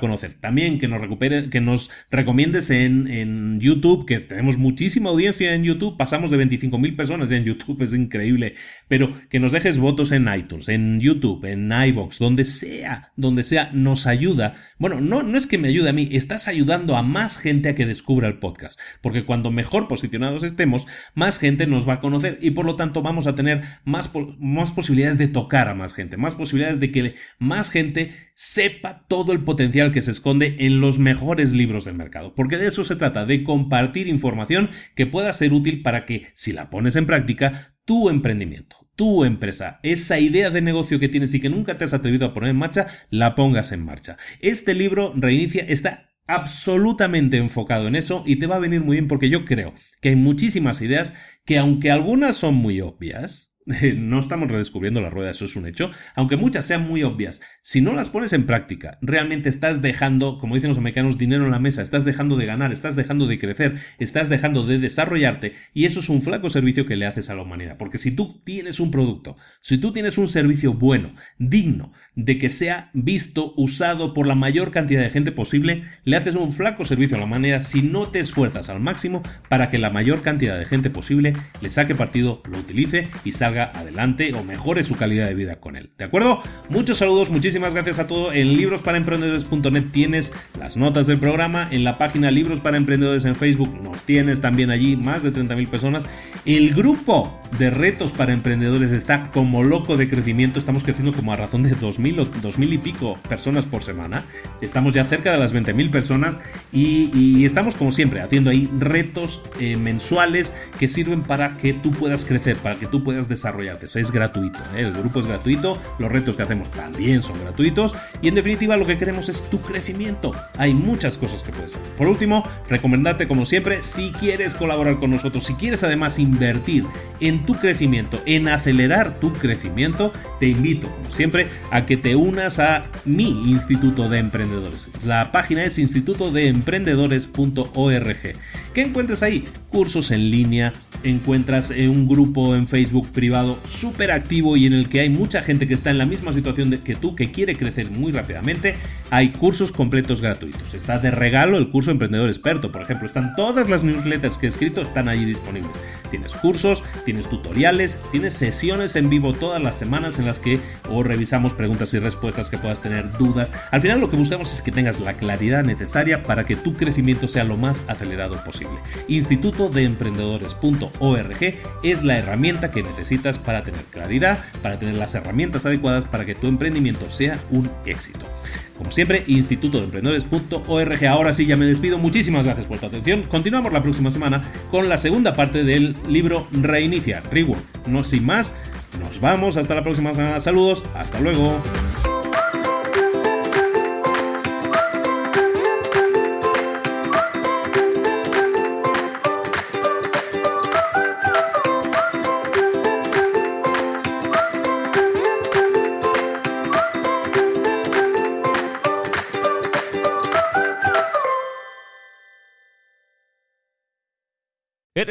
[SPEAKER 2] conocer. También que nos recupere, que nos recomiendes en, en YouTube, que tenemos muchísimo muchísima audiencia en YouTube, pasamos de 25.000 personas en YouTube, es increíble, pero que nos dejes votos en iTunes, en YouTube, en iBox, donde sea, donde sea, nos ayuda. Bueno, no, no es que me ayude a mí, estás ayudando a más gente a que descubra el podcast, porque cuando mejor posicionados estemos, más gente nos va a conocer. Y por lo tanto vamos a tener más, más posibilidades de tocar a más gente, más posibilidades de que más gente sepa todo el potencial que se esconde en los mejores libros del mercado, porque de eso se trata, de compartir información que pueda ser útil para que, si la pones en práctica, tu emprendimiento, tu empresa, esa idea de negocio que tienes y que nunca te has atrevido a poner en marcha, la pongas en marcha. Este libro, Reinicia, está absolutamente enfocado en eso y te va a venir muy bien porque yo creo que hay muchísimas ideas que aunque algunas son muy obvias, No estamos redescubriendo la rueda, eso es un hecho, aunque muchas sean muy obvias. Si no las pones en práctica, realmente estás dejando, como dicen los americanos, dinero en la mesa, estás dejando de ganar, estás dejando de crecer, estás dejando de desarrollarte y eso es un flaco servicio que le haces a la humanidad. Porque si tú tienes un producto, si tú tienes un servicio bueno, digno de que sea visto, usado por la mayor cantidad de gente posible, le haces un flaco servicio a la humanidad si no te esfuerzas al máximo para que la mayor cantidad de gente posible le saque partido, lo utilice y salga adelante o mejore su calidad de vida con él. ¿De acuerdo? Muchos saludos, muchísimas gracias a todos. En librosparaemprendedores.net tienes las notas del programa. En la página Libros para Emprendedores en Facebook nos tienes también allí más de 30.000 personas. El grupo de retos para emprendedores está como loco de crecimiento. Estamos creciendo como a razón de 2.000 o 2.000 y pico personas por semana. Estamos ya cerca de las 20.000 personas y, estamos como siempre haciendo ahí retos eh, mensuales que sirven para que tú puedas crecer, para que tú puedas desarrollarte. Eso es gratuito. ¿eh? El grupo es gratuito, los retos que hacemos también son gratuitos y en definitiva lo que queremos es tu crecimiento. Hay muchas cosas que puedes hacer. Por último, recomendarte como siempre, si quieres colaborar con nosotros, si quieres además invertir en tu crecimiento, en acelerar tu crecimiento, te invito, como siempre, a que te unas a mi Instituto de Emprendedores. La página es institutodeemprendedores.org. ¿Qué encuentras ahí? Cursos en línea, encuentras un grupo en Facebook privado súper activo y en el que hay mucha gente que está en la misma situación que tú, que quiere crecer muy rápidamente. Hay cursos completos gratuitos. Está de regalo el curso Emprendedor Experto, por ejemplo. Están todas las newsletters que he escrito, están allí disponibles. Tienes cursos, tienes tutoriales, tienes sesiones en vivo todas las semanas en las que o revisamos preguntas y respuestas que puedas tener dudas. Al final lo que buscamos es que tengas la claridad necesaria para que tu crecimiento sea lo más acelerado posible. Instituto de Emprendedores.org es la herramienta que necesitas para tener claridad, para tener las herramientas adecuadas para que tu emprendimiento sea un éxito. Como siempre, instituto de emprendedores.org. Ahora sí, ya me despido. Muchísimas gracias por tu atención. Continuamos la próxima semana con la segunda parte del libro Reinicia, Reward. No sin más, nos vamos. Hasta la próxima semana. Saludos. Hasta luego.